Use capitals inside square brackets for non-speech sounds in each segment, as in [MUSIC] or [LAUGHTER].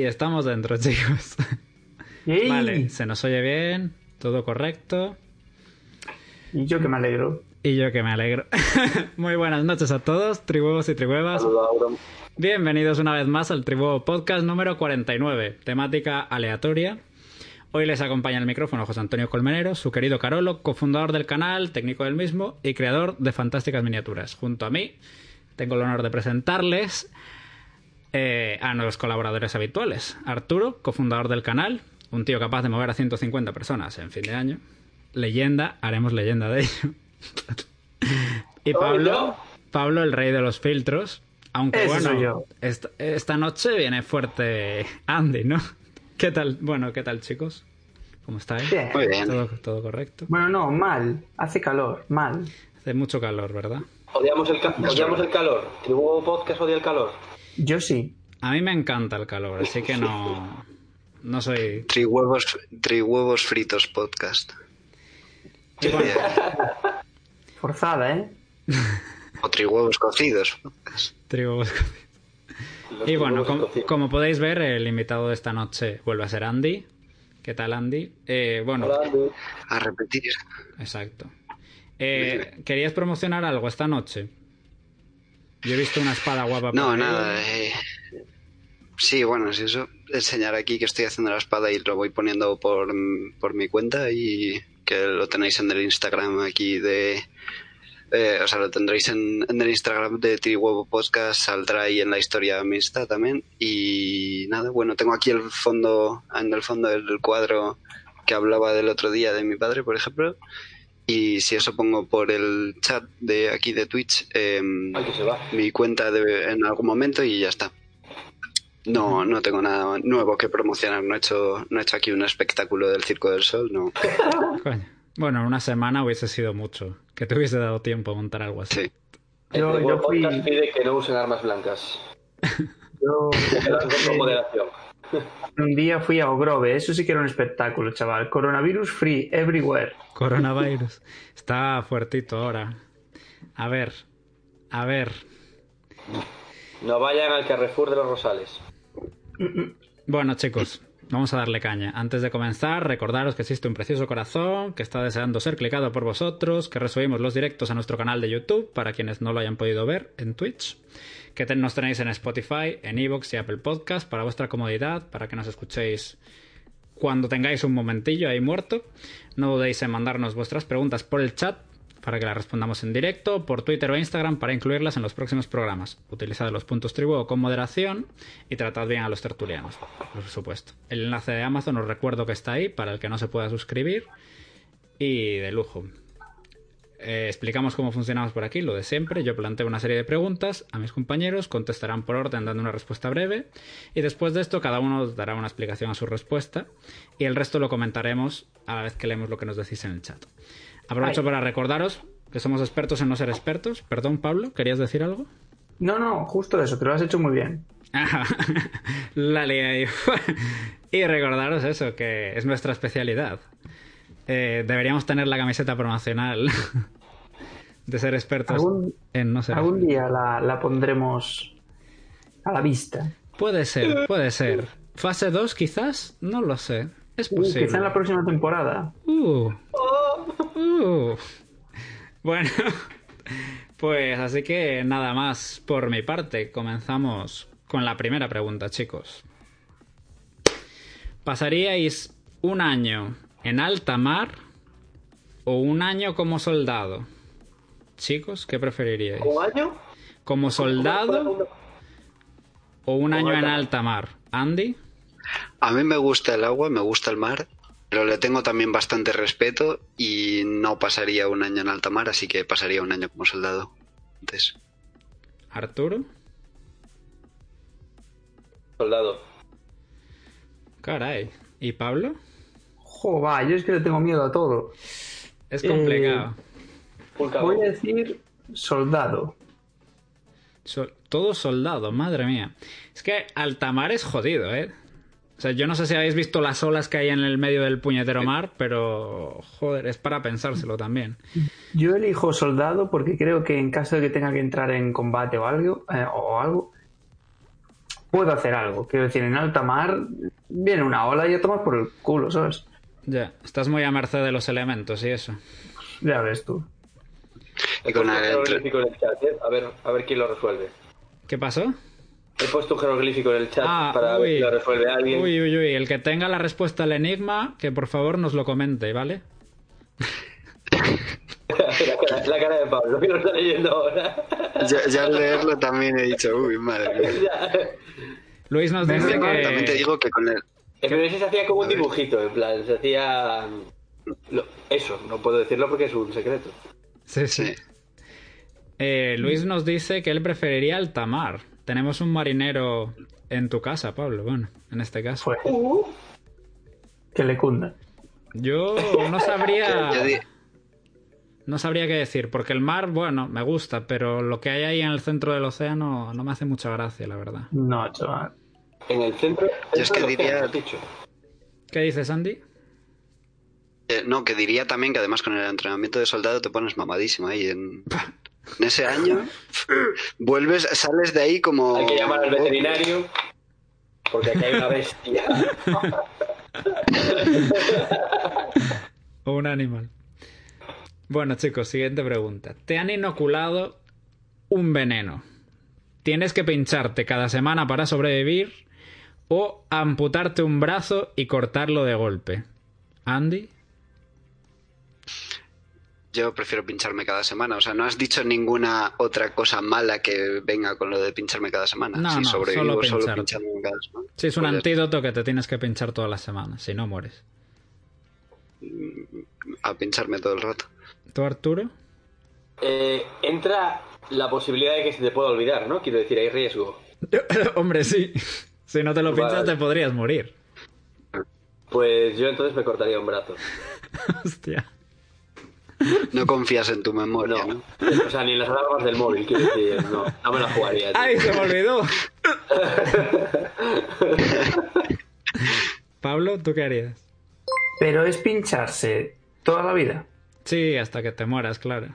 Y estamos dentro, [LAUGHS] chicos. Vale, se nos oye bien, todo correcto. Y yo que me alegro. Y yo que me alegro. [LAUGHS] Muy buenas noches a todos, tribuevos y tribuevas. Bienvenidos una vez más al Tribuevo Podcast número 49, temática aleatoria. Hoy les acompaña el micrófono José Antonio Colmenero, su querido Carolo, cofundador del canal, técnico del mismo y creador de fantásticas miniaturas. Junto a mí, tengo el honor de presentarles eh, a nuevos colaboradores habituales. Arturo, cofundador del canal, un tío capaz de mover a 150 personas en fin de año. Leyenda, haremos leyenda de ello. [LAUGHS] y ¿Soy Pablo? Pablo, el rey de los filtros. Aunque Ese bueno, yo. Esta, esta noche viene fuerte Andy, ¿no? [LAUGHS] ¿Qué tal? Bueno, ¿qué tal, chicos? ¿Cómo estáis? Bien. Muy bien. ¿Todo, todo correcto? Bueno, no, mal. Hace calor, mal. Hace mucho calor, ¿verdad? Odiamos el, ca- odiamos el calor. Tribu Podcast odia el calor. Yo sí. A mí me encanta el calor, así que no. No soy. Trihuevos, trihuevos fritos podcast. Bueno, Forzada, ¿eh? O trihuevos cocidos podcast. trigo- Los Y bueno, tribus com- cocidos. como podéis ver, el invitado de esta noche vuelve a ser Andy. ¿Qué tal, Andy? Eh, bueno, Hola, Andy. A repetir. exacto. Eh, ¿Querías promocionar algo esta noche? Yo he visto una espada guapa. No, nada. eh, Sí, bueno, si eso, enseñar aquí que estoy haciendo la espada y lo voy poniendo por, por mi cuenta y que lo tenéis en el Instagram aquí de... eh, o sea, lo tendréis en, en el Instagram de Trihuevo Podcast, saldrá ahí en la historia mixta también. Y nada, bueno, tengo aquí el fondo, en el fondo del cuadro que hablaba del otro día de mi padre, por ejemplo. Y si eso pongo por el chat de aquí de Twitch, em, mi cuenta de, en algún momento y ya está. No, no tengo nada nuevo que promocionar. No he hecho, no he hecho aquí un espectáculo del Circo del Sol, no. [LAUGHS] Coño. Bueno, una semana hubiese sido mucho. Que te hubiese dado tiempo a montar algo así. Sí. Yo- yo fui- pide que no usen armas blancas. [LAUGHS] Yo [LAUGHS] Con moderación. Un día fui a Ogrove. Eso sí que era un espectáculo, chaval. Coronavirus free everywhere. Coronavirus. Está fuertito ahora. A ver. A ver. No vayan al Carrefour de los Rosales. Bueno, chicos, vamos a darle caña. Antes de comenzar, recordaros que existe un precioso corazón que está deseando ser clicado por vosotros, que resubimos los directos a nuestro canal de YouTube para quienes no lo hayan podido ver en Twitch, que nos tenéis en Spotify, en Evox y Apple Podcast para vuestra comodidad, para que nos escuchéis cuando tengáis un momentillo ahí muerto. No dudéis en mandarnos vuestras preguntas por el chat para que las respondamos en directo, por Twitter o Instagram para incluirlas en los próximos programas. Utilizad los puntos tribu con moderación y tratad bien a los tertulianos, por supuesto. El enlace de Amazon os recuerdo que está ahí para el que no se pueda suscribir y de lujo. Eh, explicamos cómo funcionamos por aquí, lo de siempre. Yo planteo una serie de preguntas a mis compañeros, contestarán por orden dando una respuesta breve y después de esto cada uno dará una explicación a su respuesta y el resto lo comentaremos a la vez que leemos lo que nos decís en el chat. Aprovecho Ay. para recordaros que somos expertos en no ser expertos. Perdón, Pablo, ¿querías decir algo? No, no, justo eso. Te lo has hecho muy bien. Ajá, [LAUGHS] la lié [LAUGHS] y recordaros eso, que es nuestra especialidad. Eh, deberíamos tener la camiseta promocional [LAUGHS] de ser expertos Algún, en no ser algún día la, la pondremos a la vista. Puede ser, puede ser. Fase 2 quizás, no lo sé. Es Uh, posible. quizá en la próxima temporada. Uh. Uh. Bueno, [LAUGHS] pues así que nada más por mi parte. Comenzamos con la primera pregunta, chicos. ¿Pasaríais un año en alta mar o un año como soldado? Chicos, ¿qué preferiríais? ¿Un año? ¿Como soldado o un año en alta mar? Andy, A mí me gusta el agua, me gusta el mar, pero le tengo también bastante respeto y no pasaría un año en alta mar, así que pasaría un año como soldado. Entonces, Arturo, Soldado. caray. ¿Y Pablo? Jo, va, yo es que le tengo miedo a todo. Es Eh, complicado. Cabo. Voy a decir soldado. So- todo soldado, madre mía. Es que altamar es jodido, ¿eh? O sea, yo no sé si habéis visto las olas que hay en el medio del puñetero mar, pero joder, es para pensárselo también. Yo elijo soldado porque creo que en caso de que tenga que entrar en combate o algo, eh, o algo puedo hacer algo. Quiero decir, en alta mar viene una ola y ya tomas por el culo, ¿sabes? Ya, estás muy a merced de los elementos y eso. Ya ves tú. He con puesto un el- jeroglífico en el chat, ¿eh? A ver, a ver quién lo resuelve. ¿Qué pasó? He puesto un jeroglífico en el chat Ah, para ver uy. si lo resuelve alguien. Uy, uy, uy, el que tenga la respuesta al enigma, que por favor nos lo comente, ¿vale? la, [LAUGHS] cara, la cara de Pablo, que lo está leyendo ahora. ya, ya al leerlo también he dicho, uy, madre mía. [LAUGHS] Luis nos dice venga, También te que... digo que con el, El primer se hacía como un dibujito, en plan, se hacía... lo- Eso, no puedo decirlo porque es un secreto. Sí, sí. Eh, Luis nos dice que él preferiría altamar. Tenemos un marinero en tu casa, Pablo. Bueno, en este caso. Pues que le cunda. Yo no sabría. [LAUGHS] No sabría qué decir, porque el mar, bueno, me gusta, pero lo que hay ahí en el centro del océano no me hace mucha gracia, la verdad. No, chaval. En el centro... Yo es que diría- dicho. ¿Qué dices, Andy? eh, no, que diría también que además con el entrenamiento de soldado te pones mamadísimo ahí en, en ese año. [LAUGHS] vuelves, sales de ahí como... Hay que llamar al veterinario porque aquí hay una bestia. O [LAUGHS] un animal. Bueno, chicos, siguiente pregunta. Te han inoculado un veneno. Tienes que pincharte cada semana para sobrevivir o amputarte un brazo y cortarlo de golpe. Andy, Yo prefiero pincharme cada semana. O sea, no has dicho ninguna otra cosa mala que venga con lo de pincharme cada semana. No, si no, sobrevivo solo pinchándome cada semana. si es un Pues antídoto que te tienes que pinchar todas las semanas, si no mueres. está, A pincharme todo el rato. ¿Tú, Arturo? Eh, entra la posibilidad de que se te pueda olvidar, ¿no? Quiero decir, hay riesgo. [LAUGHS] Hombre, sí. Si no te lo pinchas, Vale. te podrías morir. Pues yo entonces me cortaría un brazo. [LAUGHS] Hostia. No confías en tu memoria, No. ¿no? O sea, ni en las alarmas del móvil, quiero decir, no, no me la jugaría. tío. ¡Ay, se me olvidó! [LAUGHS] Pablo, ¿tú qué harías? Pero es pincharse toda la vida. Sí, hasta que te mueras, claro.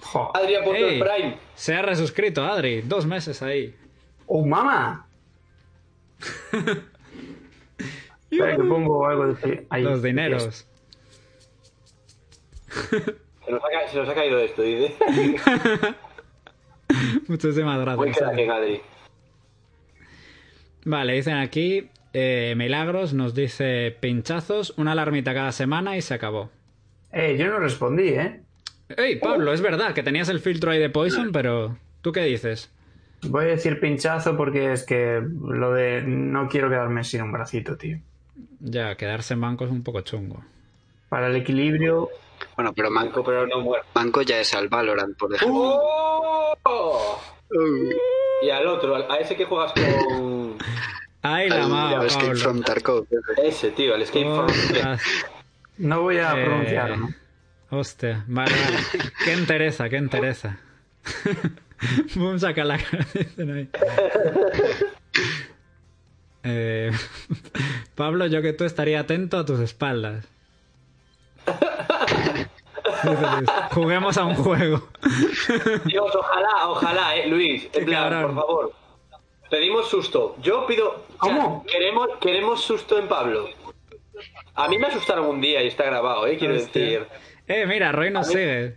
Jo. Adri ha puesto Ey. el Prime. Se ha resuscrito, Adri. Dos meses ahí. ¡Oh, mamá! Espera que pongo algo de... ahí. Los dineros. Se nos, ha, se nos ha caído esto, dice. [LAUGHS] Muchísimas gracias. Vale, dicen aquí, eh, Milagros nos dice pinchazos, una alarmita cada semana y se acabó. Eh, yo no respondí, ¿eh? ¡Ey, Pablo! Es verdad que tenías el filtro ahí de Poison, pero ¿tú qué dices? Voy a decir pinchazo porque es que lo de no quiero quedarme sin un bracito, tío. Ya, quedarse en banco es un poco chungo. Para el equilibrio, Bueno, pero Manco, pero no muerto. Manco ya es al Valorant, por ejemplo. ¡Oh! Y al otro, a ese que juegas con. [LAUGHS] ¡Ay, la Al mama, Escape Pablo! from Tarkov. Ese, tío, el Escape from. Ostras. no voy a Eh, pronunciarlo. ¿no? Hostia, vale, vale. [LAUGHS] Qué entereza, qué entereza. [LAUGHS] Boom, saca la cara, dicen ahí. [LAUGHS] Eh, [LAUGHS] Pablo, yo que tú estaría atento a tus espaldas. Juguemos a un juego. [LAUGHS] Dios, ojalá, ojalá, eh, Luis. En plan, cabrón. por favor. Pedimos susto. Yo pido. o sea, ¿Cómo? queremos, queremos susto en Pablo. A mí me asustaron un día y está grabado, eh, quiero Hostia. decir. Eh, mira, Roy nos sigue.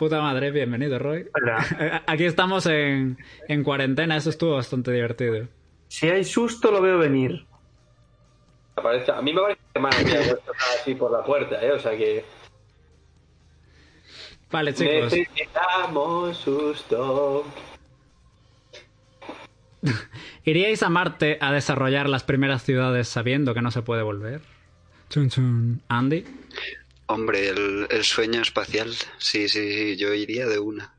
Puta madre, bienvenido, Roy. Hola. [LAUGHS] Aquí estamos en, en cuarentena, eso estuvo bastante divertido. Si hay susto, lo veo venir. Aparece- A mí me parece que hermano mía puesto así por la puerta, eh, o sea que. Vale, chicos. Necesitamos susto. [LAUGHS] ¿Iríais a Marte a desarrollar las primeras ciudades sabiendo que no se puede volver? Chun chun. Andy. Hombre, el, el sueño espacial. Sí, sí, sí, yo iría de una.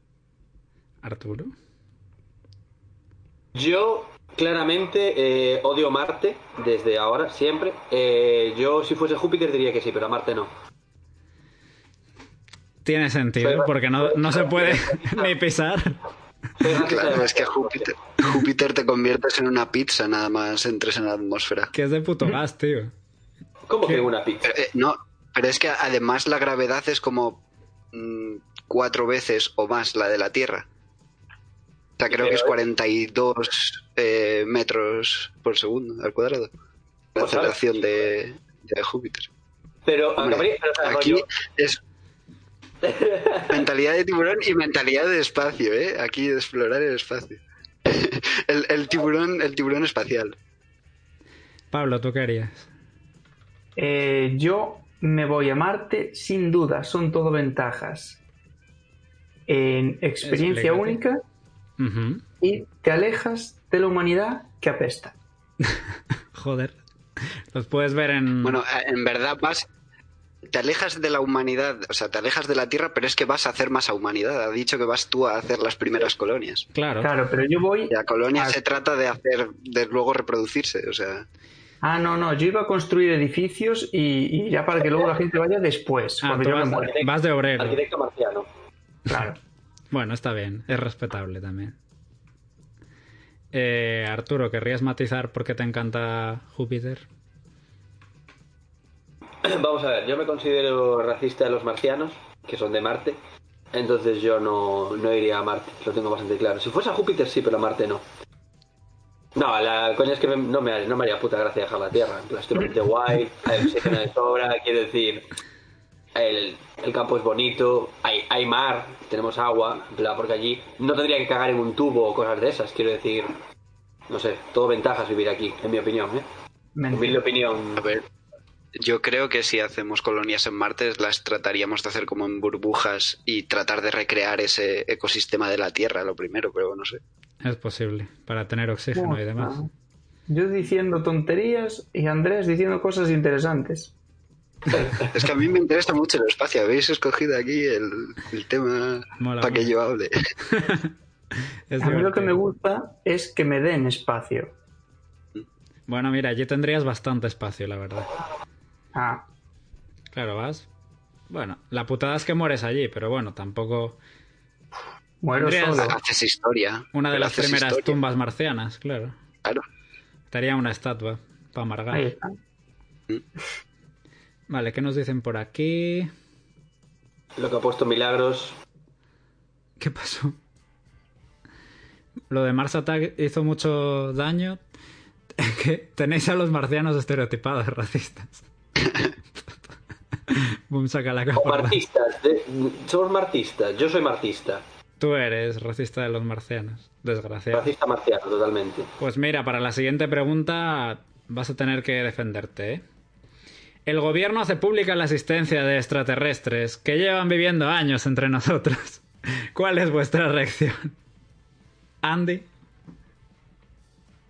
Arturo. Yo claramente eh, odio Marte desde ahora, siempre. Eh, yo si fuese Júpiter diría que sí, pero a Marte no. Tiene sentido, Pero- porque no, no se puede [LAUGHS] [LAUGHS] ni pisar. Claro, es que Júpiter, Júpiter te conviertes en una pizza nada más entres en la atmósfera. Que es de puto gas, tío. ¿Cómo que una pizza? Pero, eh, no, pero es que además la gravedad es como mm, cuatro veces o más la de la Tierra. O sea, creo que es Pero- 42 eh, metros por segundo al cuadrado. La Pues, ¿sabes? aceleración de, de Júpiter. Pero, Hombre, aquí es mentalidad de tiburón y mentalidad de espacio, ¿eh? Aquí de explorar el espacio. [LAUGHS] El, el tiburón, el tiburón espacial. Pablo, ¿tú qué harías? Eh, yo me voy a Marte sin duda, son todo ventajas. En experiencia Explícate. única y te alejas de la humanidad que apesta. [LAUGHS] Joder. Los puedes ver en... Bueno, en verdad vas, te alejas de la humanidad, o sea, te alejas de la Tierra, pero es que vas a hacer más a humanidad. Ha dicho que vas tú a hacer las primeras colonias. claro. Claro, pero yo voy. La colonia se trata de hacer, de luego reproducirse, o sea. Ah, no, no, yo iba a construir edificios y, y ya para que luego la gente vaya después, Ah, cuando me muera. vas de obrero. Arquitecto marciano. Claro. Bueno, está bien. Es respetable también. Eh, Arturo, ¿querrías matizar por qué te encanta Júpiter? [CLEARS THROAT] Vamos a ver, yo me considero racista de los marcianos, que son de Marte. Entonces yo no, no iría a Marte, lo tengo bastante claro. Si fuese a Júpiter sí, pero a Marte no. No, la coña es que me- no, me, no me haría puta gracia dejar la Tierra. En plan, estoy guay, hay oxígeno de sobra, quiero decir, el, el campo es bonito, hay, hay mar, tenemos agua, en plan, porque allí no tendría que cagar en un tubo o cosas de esas, quiero decir, no sé, todo ventajas vivir aquí, en mi opinión, ¿eh? Humilde opinión. A ver, yo creo que si hacemos colonias en Marte las trataríamos de hacer como en burbujas y tratar de recrear ese ecosistema de la Tierra, lo primero, pero no sé. Es posible, para tener oxígeno y demás. Yo diciendo tonterías y Andrés diciendo cosas interesantes. [LAUGHS] Es que a mí me interesa mucho el espacio. Habéis escogido aquí el, el tema Mola, para que yo hable. [LAUGHS] Es A mí lo que me gusta es que me den espacio. Bueno, mira, allí tendrías bastante espacio, la verdad. Ah, Claro, vas. Bueno, la putada es que mueres allí, pero bueno, tampoco. Muero Tendrías- solo. Haces historia. Una de las primeras historia. tumbas marcianas, claro. Claro. Estaría una estatua para amargar. Ahí está. Vale, ¿qué nos dicen por aquí? Lo que ha puesto Milagros. ¿Qué pasó? Lo de Mars Attack hizo mucho daño. [LAUGHS] Que tenéis a los marcianos estereotipados racistas. [LAUGHS] Boom, saca la capa. martistas. de- somos martistas. Yo soy martista. Tú eres racista de los marcianos. Desgraciado. Racista marciano, totalmente. Pues mira, para la siguiente pregunta vas a tener que defenderte, ¿eh? El gobierno hace pública la existencia de extraterrestres que llevan viviendo años entre nosotros. [LAUGHS] ¿Cuál es vuestra reacción? Andy.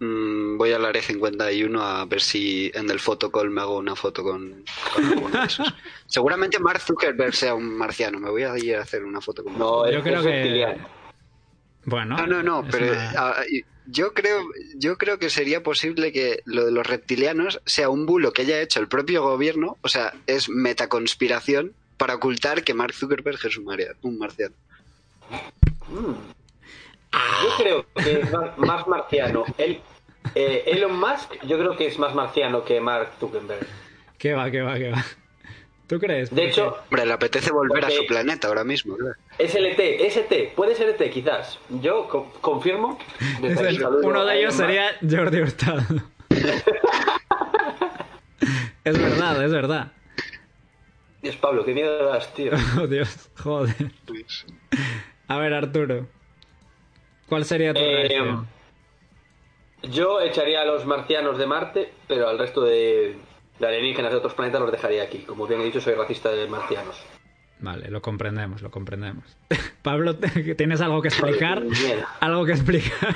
Mm, voy al área 51 a ver si en el fotocall me hago una foto con, con alguno de esos. [LAUGHS] Seguramente Mark Zuckerberg sea un marciano. Me voy a ir a hacer una foto con No, Yo creo es que- reptiliano. Bueno. No, no, no, pero una- ah, yo creo, yo creo que sería posible que lo de los reptilianos sea un bulo que haya hecho el propio gobierno, o sea, es metaconspiración para ocultar que Mark Zuckerberg es un, marciano. Yo creo que es más, más marciano. El, eh, Elon Musk, yo creo que es más marciano que Mark Zuckerberg. ¿Qué va, qué va, qué va? ¿Tú crees? De hecho, Hombre, le apetece volver a su planeta ahora mismo, ¿verdad? es LT, ST, puede ser ET quizás. Yo co- confirmo. Desde [LAUGHS] es aquí el- saludo uno de ellos Elon sería Jordi Hurtado. [LAUGHS] es verdad, es verdad. Dios, Pablo, qué miedo das, tío. [LAUGHS] Oh, Dios, joder. A ver, Arturo. ¿Cuál sería tu Eh, reacción? yo echaría a los marcianos de Marte, pero al resto de, de alienígenas de otros planetas los dejaría aquí. Como bien he dicho, soy racista de marcianos. Vale, lo comprendemos, lo comprendemos. [LAUGHS] Pablo, ¿tienes algo que explicar? [LAUGHS] Algo que explicar.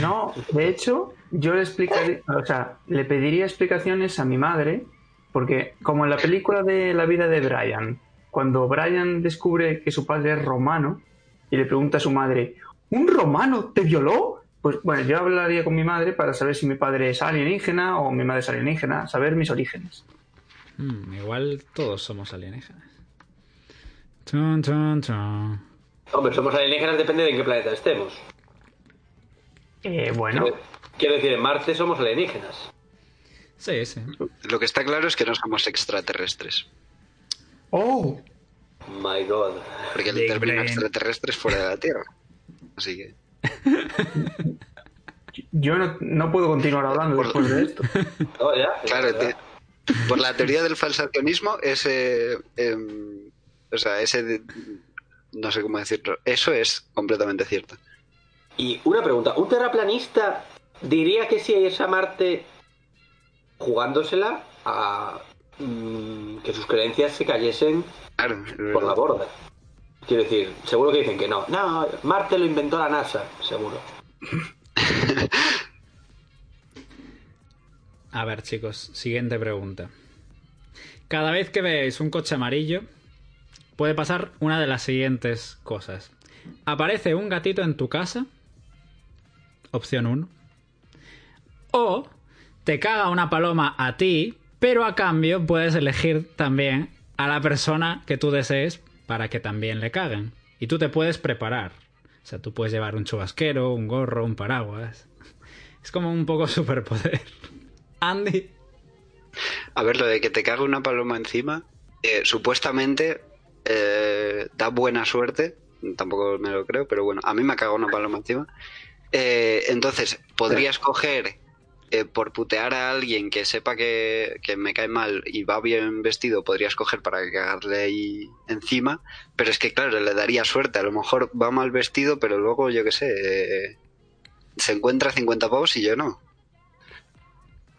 No, de hecho, yo le explicaría, o sea, le pediría explicaciones a mi madre, porque como en la película de la vida de Brian, cuando Brian descubre que su padre es romano y le pregunta a su madre, ¿un romano te violó? Pues bueno, yo hablaría con mi madre para saber si mi padre es alienígena o mi madre es alienígena, saber mis orígenes. Hmm, igual todos somos alienígenas. Chun, chun, chun. Hombre, somos alienígenas, depende de en qué planeta estemos. Eh, bueno, Quiero- Quiero decir, en Marte somos alienígenas. Sí, sí. Lo que está claro es que no somos extraterrestres. oh, My God. Porque el término extraterrestre es fuera de la Tierra. Así que. yo no, no puedo continuar hablando después de esto. [LAUGHS] No, ya. Claro, ya. te- por la teoría del falsacionismo, ese. em, o sea, ese. de- no sé cómo decirlo. Eso es completamente cierto. Y una pregunta, ¿un terraplanista diría que si es a Marte jugándosela a mm, que sus creencias se cayesen Claro, por la borda? Quiero decir, seguro que dicen que no. No, Marte lo inventó la NASA, seguro. [LAUGHS] A ver, chicos, siguiente pregunta. Cada vez que veáis un coche amarillo, puede pasar una de las siguientes cosas. Aparece un gatito en tu casa. Opción 1. O te caga una paloma a ti, pero a cambio puedes elegir también a la persona que tú desees para que también le caguen. Y tú te puedes preparar. O sea, tú puedes llevar un chubasquero, un gorro, un paraguas. Es como un poco [LAUGHS] superpoder. Andy. A ver, lo de que te cague una paloma encima, eh, supuestamente eh, da buena suerte. Tampoco me lo creo, pero bueno, a mí me ha cagado una paloma encima. Eh, entonces, podrías coger eh, por putear a alguien que sepa que, que me cae mal y va bien vestido, podrías coger para cagarle ahí encima. Pero es que, claro, le daría suerte. A lo mejor va mal vestido, pero luego, yo qué sé, eh, se encuentra 50 pavos y yo no. [LAUGHS]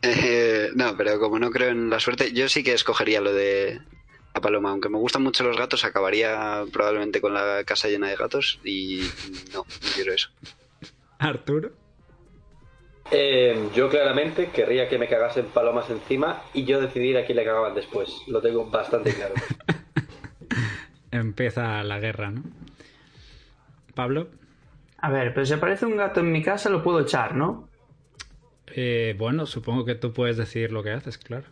Eh, no, pero como no creo en la suerte, yo sí que escogería lo de la paloma. Aunque me gustan mucho los gatos, acabaría probablemente con la casa llena de gatos y no, no quiero eso. [LAUGHS] Arturo. Eh, yo claramente querría que me cagasen palomas encima y yo decidir a quién le cagaban después. Lo tengo bastante claro. [LAUGHS] Empieza la guerra, ¿no? Pablo. A ver, pero si aparece un gato en mi casa lo puedo echar, ¿no? Eh, bueno, supongo que tú puedes decidir lo que haces, claro.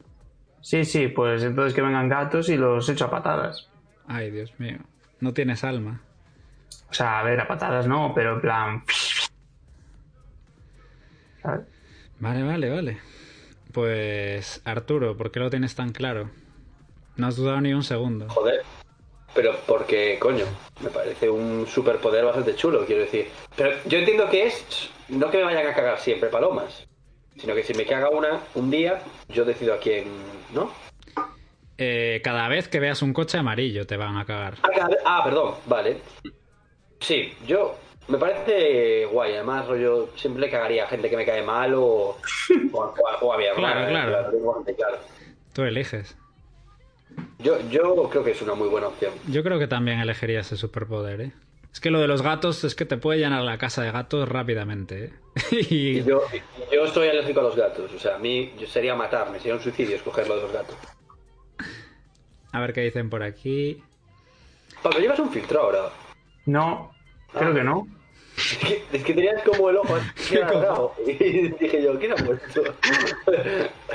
Sí, sí, pues entonces que vengan gatos y los echo a patadas. Ay, Dios mío. No tienes alma. O sea, a ver, a patadas no, pero en plan... ¿sabes? Vale, vale, vale. Pues, Arturo, ¿por qué lo tienes tan claro? No has dudado ni un segundo. Joder. Pero porque, coño, me parece un superpoder bastante chulo, quiero decir. Pero yo entiendo que es no que me vayan a cagar siempre palomas, sino que si me caga una un día, yo decido a quién, ¿no? Eh, cada vez que veas un coche amarillo te van a cagar. Ah, ah, perdón, vale. Sí, yo me parece guay, además rollo siempre le cagaría a gente que me cae mal o, o, a- o a mi hermana, Claro, lo bastante claro. Tú eliges. Yo, yo creo que es una muy buena opción. Yo creo que también elegiría ese superpoder, ¿eh? Es que lo de los gatos es que te puede llenar la casa de gatos rápidamente, ¿eh? [LAUGHS] y yo, yo estoy alérgico a los gatos, o sea, a mí yo sería matarme, sería un suicidio escogerlo de los gatos. a ver qué dicen por aquí. Pablo, llevas un filtro ahora. No, creo que no. Es que, es que tenías como el ojo así. [LAUGHS] Y dije yo, ¿qué era puesto?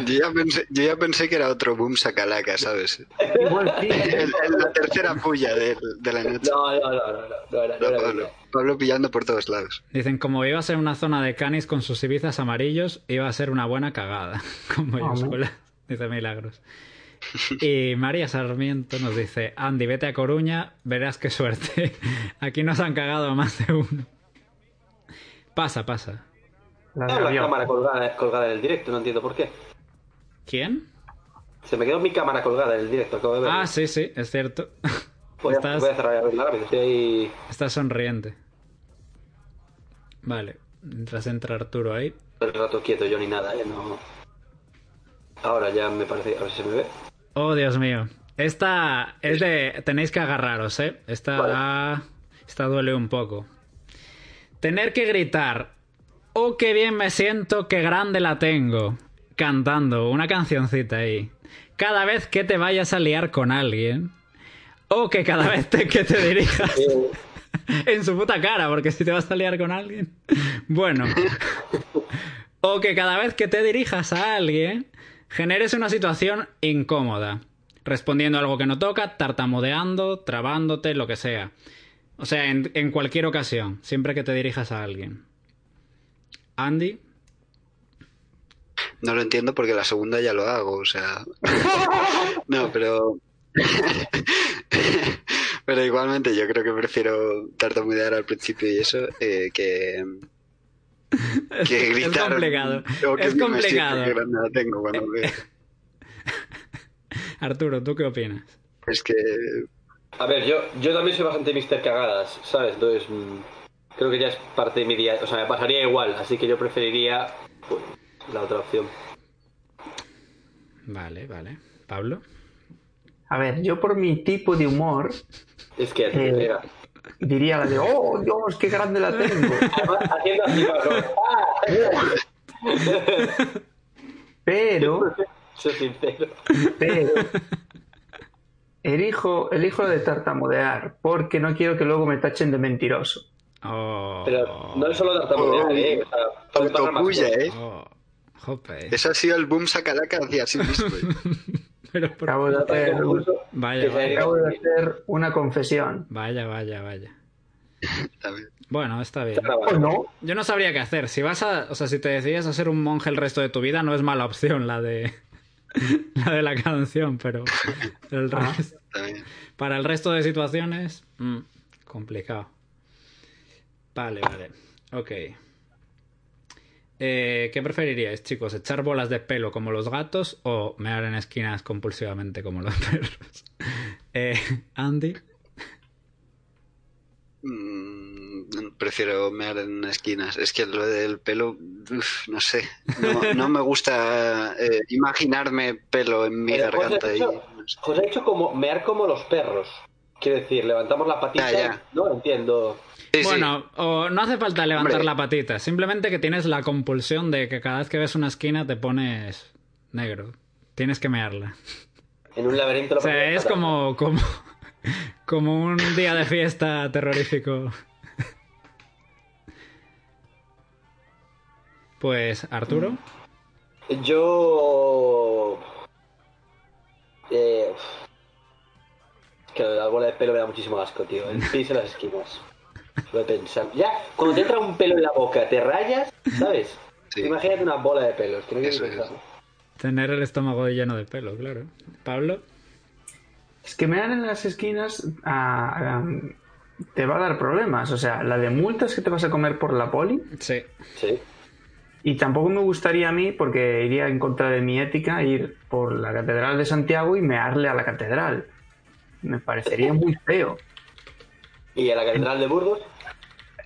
Yo ya pensé, yo ya pensé que era otro boom sacalaca, ¿sabes? Igual sí. [LAUGHS] El- el- la tercera puya de, de la noche. No, no, no, no, no, no era, no era Pablo. Pablo pillando por todos lados. Dicen, como iba a ser una zona de canis con sus ibizas amarillos, iba a ser una buena cagada. [LAUGHS] Con mayúsculas. Dice Milagros. [LAUGHS] Y María Sarmiento nos dice, Andy, vete a Coruña, verás qué suerte. [LAUGHS] Aquí nos han cagado a más de uno. Pasa, pasa. La la cámara colgada, colgada en el directo, no entiendo por qué. ¿Quién? Se me quedó mi cámara colgada en el directo, acabo de ver. Ah, sí, sí, es cierto. [LAUGHS] voy, a, estás- voy a cerrar y abrirla rápido, estoy ahí... Estás sonriente. Vale, mientras entra Arturo ahí. el rato quieto yo ni nada, ¿eh? No... Ahora ya me parece... A ver si se me ve. Oh, Dios mío. Esta es de. Tenéis que agarraros, ¿eh? Esta. Esta duele un poco. Tener que gritar. Oh, qué bien me siento, qué grande la tengo. Cantando una cancioncita ahí. Cada vez que te vayas a liar con alguien. O que cada vez te- que te dirijas [LAUGHS] en su puta cara, porque si te vas a liar con alguien. [LAUGHS] Bueno. [LAUGHS] O que cada vez que te dirijas a alguien, generes una situación incómoda. Respondiendo a algo que no toca, tartamudeando, trabándote, lo que sea. O sea, en, en cualquier ocasión, siempre que te dirijas a alguien. Andy, No lo entiendo porque la segunda ya lo hago, o sea. [LAUGHS] No, pero. [LAUGHS] Pero igualmente yo creo que prefiero tartamudear al principio y eso eh, que. [LAUGHS] Que gritar. es complicado. que Es complicado. que grande la tengo cuando [LAUGHS] veo. Arturo, ¿tú qué opinas? Es que. A ver, yo, yo también soy bastante mister cagadas, ¿sabes? Entonces, mm, creo que ya es parte de mi día. O sea, me pasaría igual, así que yo preferiría pues, la otra opción. Vale, vale. Pablo. A ver, yo por mi tipo de humor Es que, Eh. Diría la de, oh Dios, qué grande la tengo. haciendo así. Pero, Soy sincero. pero, elijo, elijo lo de tartamudear porque no quiero que luego me tachen de mentiroso. Oh, Pero no es solo tartamudear, Oh. ¿eh? O sea. ¿eh? oh, jope. Eso ha sido el boom sacalaca hacia sí mismo. ¿eh? [LAUGHS] Pero por- Acabo de Vaya, que vaya. acabo de hacer una confesión. Vaya, vaya, vaya. Bueno, está bien. está grabado. ¿O no? Yo no sabría qué hacer. Si vas a, o sea, si te decides a ser un monje el resto de tu vida, no es mala opción la de [LAUGHS] la de la canción, pero el Ah. resto- para el resto de situaciones, mm, complicado. Vale, vale. Ok. Eh, ¿Qué preferiríais, chicos? ¿Echar bolas de pelo como los gatos o mear en esquinas compulsivamente como los [LAUGHS] perros? Eh, Andy. Mm, prefiero mear en esquinas. Es que lo del pelo, uf, no sé. No, no me gusta eh, imaginarme pelo en mi Pero José garganta. ha Y, dicho- no sé. José ha dicho como mear como los perros. Quiero decir, levantamos la patita. Ah, ya. No entiendo. Sí, sí. Bueno, o no hace falta levantar Hombre. la patita, simplemente que tienes la compulsión de que cada vez que ves una esquina te pones negro. Tienes que mearla. En un laberinto lo O sea, es como, como, como un día de fiesta terrorífico. Pues, Arturo. Yo. Eh... Que la bola de pelo me da muchísimo asco, tío. El pis en las esquinas. Lo he pensado. Ya, cuando te entra un pelo en la boca, te rayas, ¿sabes? Sí. Imagínate una bola de pelos, que no Eso. Tener el estómago lleno de pelo, claro. Pablo. Es que me dan en las esquinas ah, te va a dar problemas. O sea, la de multas que te vas a comer por la poli. Sí. Sí. Y tampoco me gustaría a mí, porque iría en contra de mi ética, ir por la Catedral de Santiago y mearle a la catedral. Me parecería muy feo. ¿Y a la catedral de Burgos?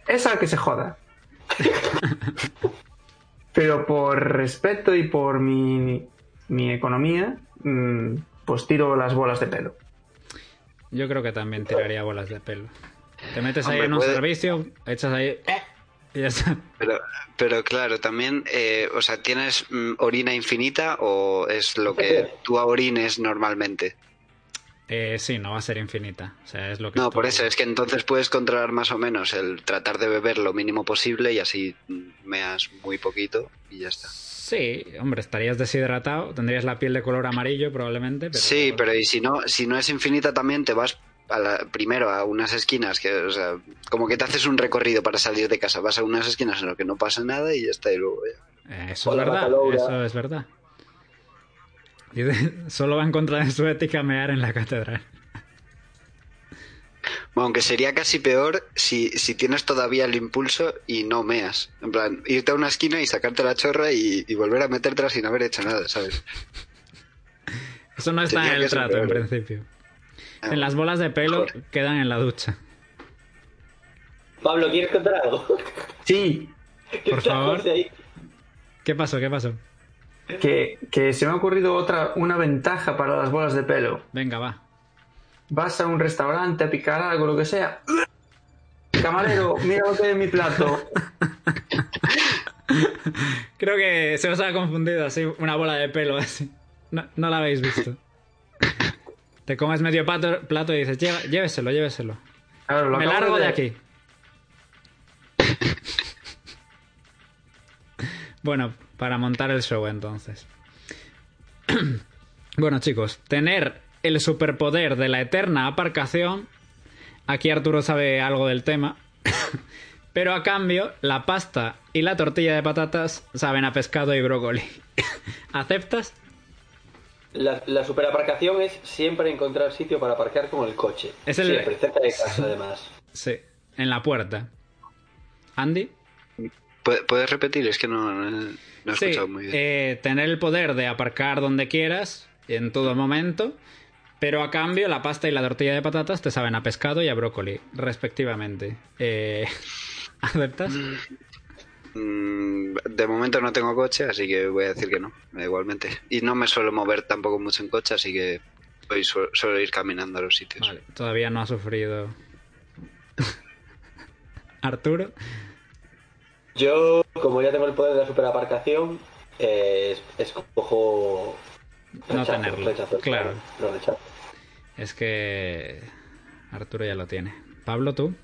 Esa que se joda. Pero por respeto y por mi, mi economía, mm, pues tiro las bolas de pelo. Yo creo que también tiraría bolas de pelo. Te metes ahí en un puede- servicio, echas ahí... ¡eh! Y ya está. Pero, pero claro, también, eh, o sea, ¿tienes mm, orina infinita o es lo que tú orines normalmente? Eh, sí, no va a ser infinita. O sea, es lo que... No, por eso, es que entonces puedes controlar más o menos el tratar de beber lo mínimo posible y así meas muy poquito y ya está. Sí, hombre, estarías deshidratado, tendrías la piel de color amarillo probablemente, pero... Sí, pero y si no, si no es infinita también te vas a la- primero a unas esquinas que, o sea, como que te haces un recorrido para salir de casa, vas a unas esquinas en las que no pasa nada y ya está y luego ya. Eso Hola, es verdad, eso es verdad. Dice, [LAUGHS] solo va en contra de su ética mear en la catedral. Bueno, aunque sería casi peor si, si tienes todavía el impulso y no meas. En plan, irte a una esquina y sacarte la chorra y, y volver a metértela sin haber hecho nada, ¿sabes? Eso no está Tenía en que el trato, en principio. Ah, En las bolas de pelo mejor. quedan en la ducha. Pablo, ¿quieres contar algo? Sí, [LAUGHS] ¿Qué Por favor. Ahí? ¿Qué pasó? ¿Qué pasó? Que, que se me ha ocurrido otra, una ventaja para las bolas de pelo. Venga, va. Vas a un restaurante a picar algo, lo que sea. Camarero, mira lo que hay en mi plato. Creo que se os ha confundido así, una bola de pelo así. No, no la habéis visto. Te comes medio plato, plato y dices, "Lleva- lléveselo, lléveselo. Claro, Me largo de aquí. bueno, para montar el show entonces. [CLEARS THROAT] bueno, chicos, tener el superpoder de la eterna aparcación. Aquí Arturo sabe algo del tema. [CLEARS THROAT] Pero a cambio, la pasta y la tortilla de patatas saben a pescado y brócoli. [LAUGHS] ¿Aceptas? La, la superaparcación es siempre encontrar sitio para aparcar con el coche. Es el- Siempre, cerca de casa además. Sí, en la puerta. ¿Andy? ¿Puedes repetir? Es que no, no, no he Sí, escuchado muy bien. eh, tener el poder de aparcar donde quieras, en todo momento, pero a cambio la pasta y la tortilla de patatas te saben a pescado y a brócoli, respectivamente. Eh, [LAUGHS] ¿Aceptas? Mm, de momento no tengo coche, así que voy a decir que no, igualmente. Y no me suelo mover tampoco mucho en coche, así que su- suelo ir caminando a los sitios. Vale, todavía no ha sufrido. [LAUGHS] Arturo, Yo, como ya tengo el poder de la superaparcación, eh, es- escojo. No tenerlo, rechazo, claro. Lo rechazo. es que Arturo ya lo tiene. Pablo, tú.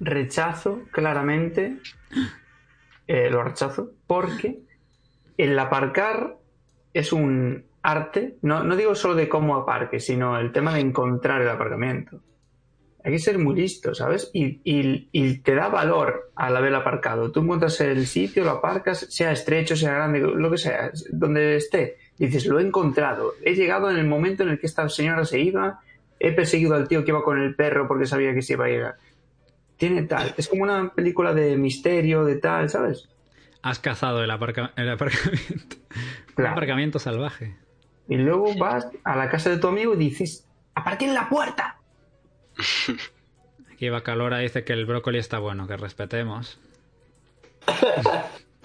rechazo claramente, eh, lo rechazo, porque el aparcar es un arte, no, no digo solo de cómo aparque, sino el tema de encontrar el aparcamiento. Hay que ser muy listo, ¿sabes? Y, y- y te da valor al haber aparcado. Tú encuentras el sitio, lo aparcas, sea estrecho, sea grande, lo que sea, donde esté. Dices, lo he encontrado. He llegado en el momento en el que esta señora se iba. He perseguido al tío que iba con el perro porque sabía que se iba a llegar tiene tal. Es como una película de misterio, de tal, ¿sabes? Has cazado el, aparca- el aparcamiento. Un aparcamiento salvaje. Y luego vas a la casa de tu amigo y dices, ¡aparque en la puerta! [LAUGHS] Aquí Bacalora dice que el brócoli está bueno, que respetemos. [LAUGHS]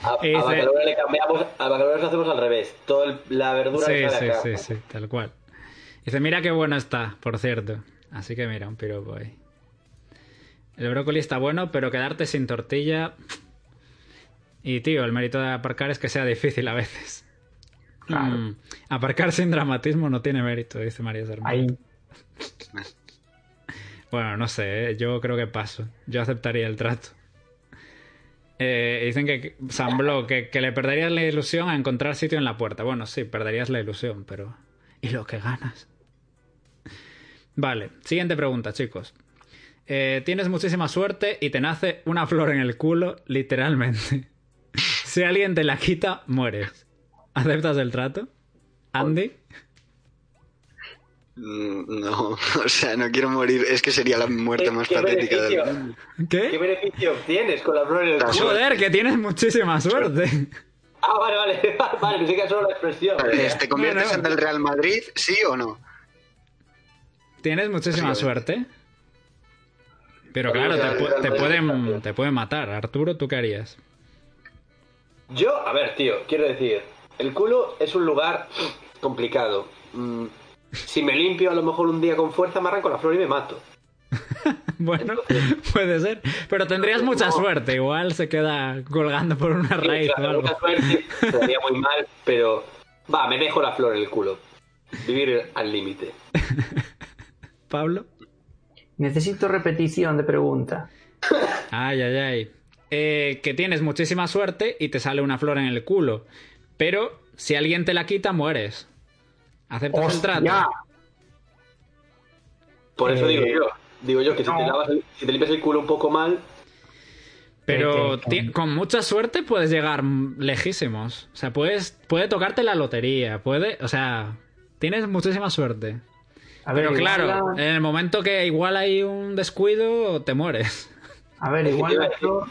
A, Bacalora le cambiamos, a Bacalora lo hacemos al revés. Toda la verdura Sí, sí, acá. sí, sí, tal cual. Dice, mira qué bueno está, por cierto. Así que mira, un piropo ahí. El brócoli está bueno, pero quedarte sin tortilla... Y tío, el mérito de aparcar es que sea difícil a veces. Claro. Mm, aparcar sin dramatismo no tiene mérito, dice María Sermón. [LAUGHS] Bueno, no sé, ¿eh? yo creo que paso. Yo aceptaría el trato. Eh, dicen que San que, que le perderías la ilusión a encontrar sitio en la puerta. Bueno, sí, perderías la ilusión, pero. ¿Y lo que ganas? Vale, siguiente pregunta, chicos. Eh, tienes muchísima suerte y te nace una flor en el culo, literalmente. [LAUGHS] si alguien te la quita, mueres. ¿Aceptas el trato? ¿Andy? Mm, No, [LAUGHS] o sea, no quiero morir. Es que sería la muerte ¿Qué- más patética del mundo. ¿Qué ¿Qué? beneficio obtienes con la flor en el culo? Joder, que tienes muchísima suerte. Ah, vale, [LAUGHS] vale. Vale, pensé que era solo la expresión. ¿Te conviertes No, no. en del Real Madrid, sí o no? Tienes muchísima suerte. Pero claro, te, pu- te pueden, te pueden matar. Arturo, ¿tú qué harías? Yo, a ver, tío, quiero decir, el culo es un lugar complicado. Mm, si me limpio a lo mejor un día con fuerza, me arranco la flor y me mato. [LAUGHS] Bueno, puede ser. Pero tendrías mucha suerte. Igual se queda colgando por una raíz o Claro, algo. mucha suerte, sería muy mal, pero va, me dejo la flor en el culo. Vivir al límite. [LAUGHS] Pablo. Necesito repetición de pregunta. [LAUGHS] Ay, ay, ay. Eh, que tienes muchísima suerte y te sale una flor en el culo. Pero si alguien te la quita, mueres. ¿Aceptas el trato? ¡Hostia! Por eso Eh, digo yo. Digo yo que si, te lavas el- si te limpias el culo un poco mal, Pero Eh, con mucha suerte puedes llegar lejísimos. O sea, puedes, puede tocarte la lotería. Puede, o sea, tienes muchísima suerte. A ver, Pero claro, la- en el momento que igual hay un descuido, te mueres. A ver, igual la, flor,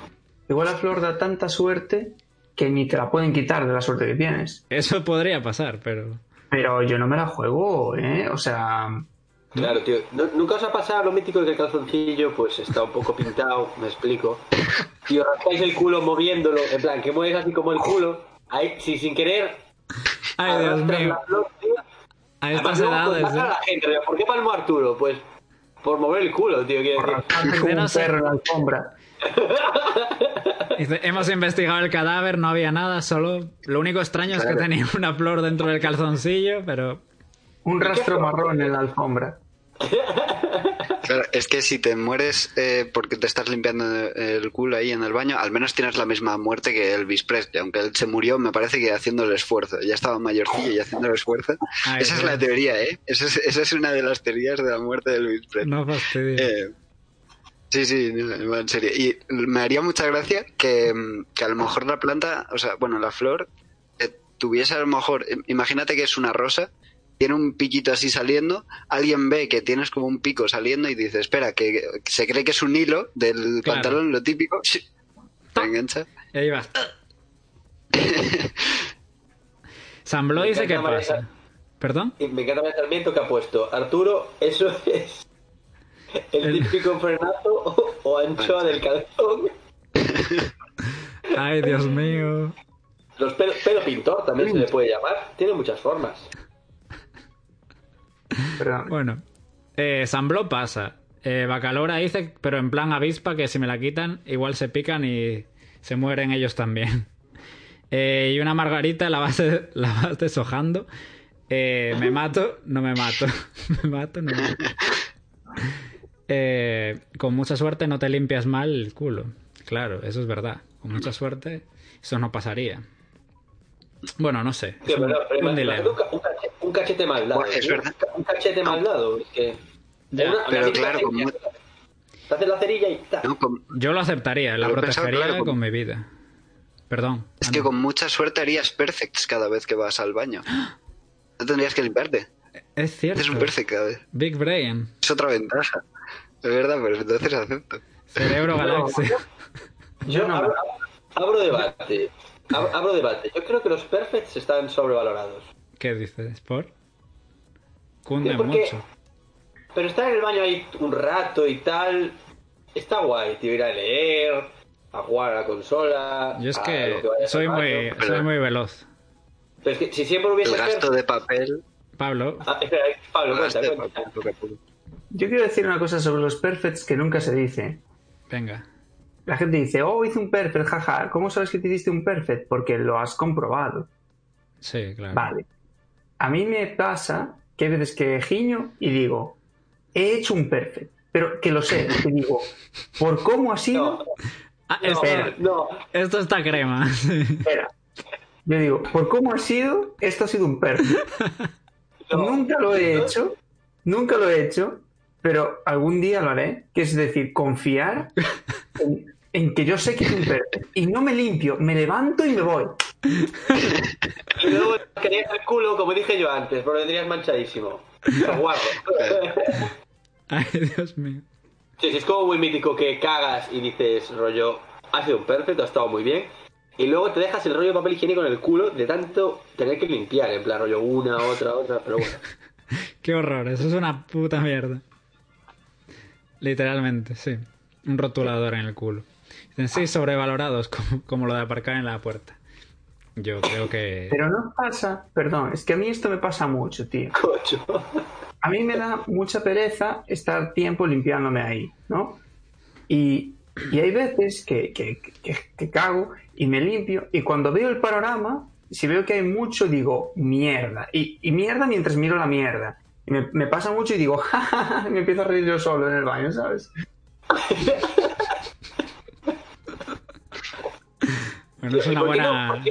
igual la flor da tanta suerte que ni te la pueden quitar de la suerte que tienes. Eso podría pasar, pero. Pero yo no me la juego, ¿eh? O sea, Claro, tío. ¿Nu- ¿Nunca os ha pasado lo mítico de que el calzoncillo pues está un poco pintado? Me explico. Y os rascáis el culo moviéndolo, en plan, que mueves así como el culo, Ahí, sí, sin querer. Ay, Dios mío. la flor, tío. A estas edades, a ¿eh? la gente, pero ¿Por qué palmó Arturo? Pues por mover el culo, tío. Quiero decir. Un perro en la alfombra. Dice, hemos investigado el cadáver, no había nada, solo lo único extraño es que Claro. tenía una flor dentro del calzoncillo, pero Un rastro marrón en la alfombra. Claro, es que si te mueres eh, porque te estás limpiando el culo ahí en el baño, al menos tienes la misma muerte que Elvis Presley, aunque él se murió, me parece que haciendo el esfuerzo. Ya estaba mayorcillo y haciendo el esfuerzo. Ay, esa es Dios. la teoría, ¿eh? Esa es, esa es una de las teorías de la muerte de Elvis Presley. no fastidies. Eh, sí, sí, no, en serio. Y me haría mucha gracia que, que a lo mejor la planta, o sea, bueno, la flor, eh, tuviese a lo mejor, im- imagínate que es una rosa, tiene un piquito así saliendo, alguien ve que tienes como un pico saliendo y dice, espera, que, que se cree que es un hilo del Claro. pantalón, lo típico, te engancha. Y ahí vas. [LAUGHS] San dice qué encanta pasa. manejar- ¿Perdón? Me encanta el Sarmiento que ha puesto. Arturo, eso [LAUGHS] es [LAUGHS] el, El- típico frenazo o, o anchoa del calzón. Ay, Dios mío. Los pelo, pelo pintor también se le puede llamar. Tiene muchas formas. Pero Bueno, eh, San Blo pasa. Eh, Bacalora dice, pero en plan avispa, que si me la quitan, igual se pican y se mueren ellos también. [LAUGHS] Eh, y una margarita la vas, de- la vas deshojando. Eh, me mato, no me mato. [LAUGHS] me mato, no me mato. Eh, con mucha suerte no te limpias mal el culo. Claro, eso es verdad. Con mucha suerte eso no pasaría. Bueno, no sé. Es un, pero- pero un dilema. un, ca- un cachete, un cachete mal dado. Bueno, es tío. verdad. Un cachete mal dado. Es que. Ya, una- pero claro, como- Te haces la cerilla y ta. No, con- Yo lo aceptaría, la protegería claro, con mi vida. Perdón. es Ah, que con mucha suerte harías perfects cada vez que vas al baño. No tendrías que limpiarte. Es cierto. Es un perfect cada vez. Big Brain. Es otra ventaja. Es verdad, pero entonces acepto. Cerebro galaxia. Yo no. abro, abro debate. Abro, abro debate. Yo creo que los perfects están sobrevalorados. ¿Qué dices? ¿Por? Cunde porque- mucho. Pero estar en el baño ahí un rato y tal. Está guay, tío. Ir a leer, a jugar a la consola. Yo es que vayas soy muy, baño. soy muy veloz. Pero es que si siempre hubiese El gasto de papel. Pablo, Ah, espera, Pablo, cuenta, de cuenta. papel. Yo quiero decir una cosa sobre los perfects que nunca se dice. venga. La gente dice, oh, hice un perfect, jaja. ¿Cómo sabes que te hiciste un perfect? Porque lo has comprobado. Sí, claro. Vale. A mí me pasa que hay veces que giño y digo, he hecho un perfect. Pero que lo sé, que digo, por cómo ha sido, No, Ah, no, esto, no. esto está crema. [LAUGHS] espera. Yo digo, por cómo ha sido, esto ha sido un perfect. [LAUGHS] No. Nunca lo he hecho, nunca lo he hecho, pero algún día lo haré. Que es decir, confiar en, en que yo sé que es un perfect. Y no me limpio, me levanto y me voy. Y [LAUGHS] luego querías el culo, como dije yo antes, pero lo tendrías manchadísimo. Guapo. [LAUGHS] Ay, Dios mío. Sí, sí, es como muy mítico que cagas y dices, rollo, ha sido un perfecto, ha estado muy bien. Y luego te dejas el rollo de papel higiénico en el culo de tanto tener que limpiar, en plan rollo una, otra, otra, pero bueno. [LAUGHS] Qué horror, eso es una puta mierda. Literalmente, sí. Un rotulador en el culo. Dicen, sí, sobrevalorados, [LAUGHS] como, como lo de aparcar en la puerta. Yo creo que... Pero no pasa, perdón, es que a mí esto me pasa mucho, tío. [LAUGHS] Cocho. A mí me da mucha pereza estar tiempo limpiándome ahí, ¿no? Y, y hay veces que, que, que- que cago y me limpio y cuando veo el panorama, si veo que hay mucho, digo, mierda. Y, y mierda mientras miro la mierda. Y me, me pasa mucho y digo, [LAUGHS] jajaja, y me empiezo a reír yo solo en el baño, ¿sabes? Bueno, es ¿Y una buena...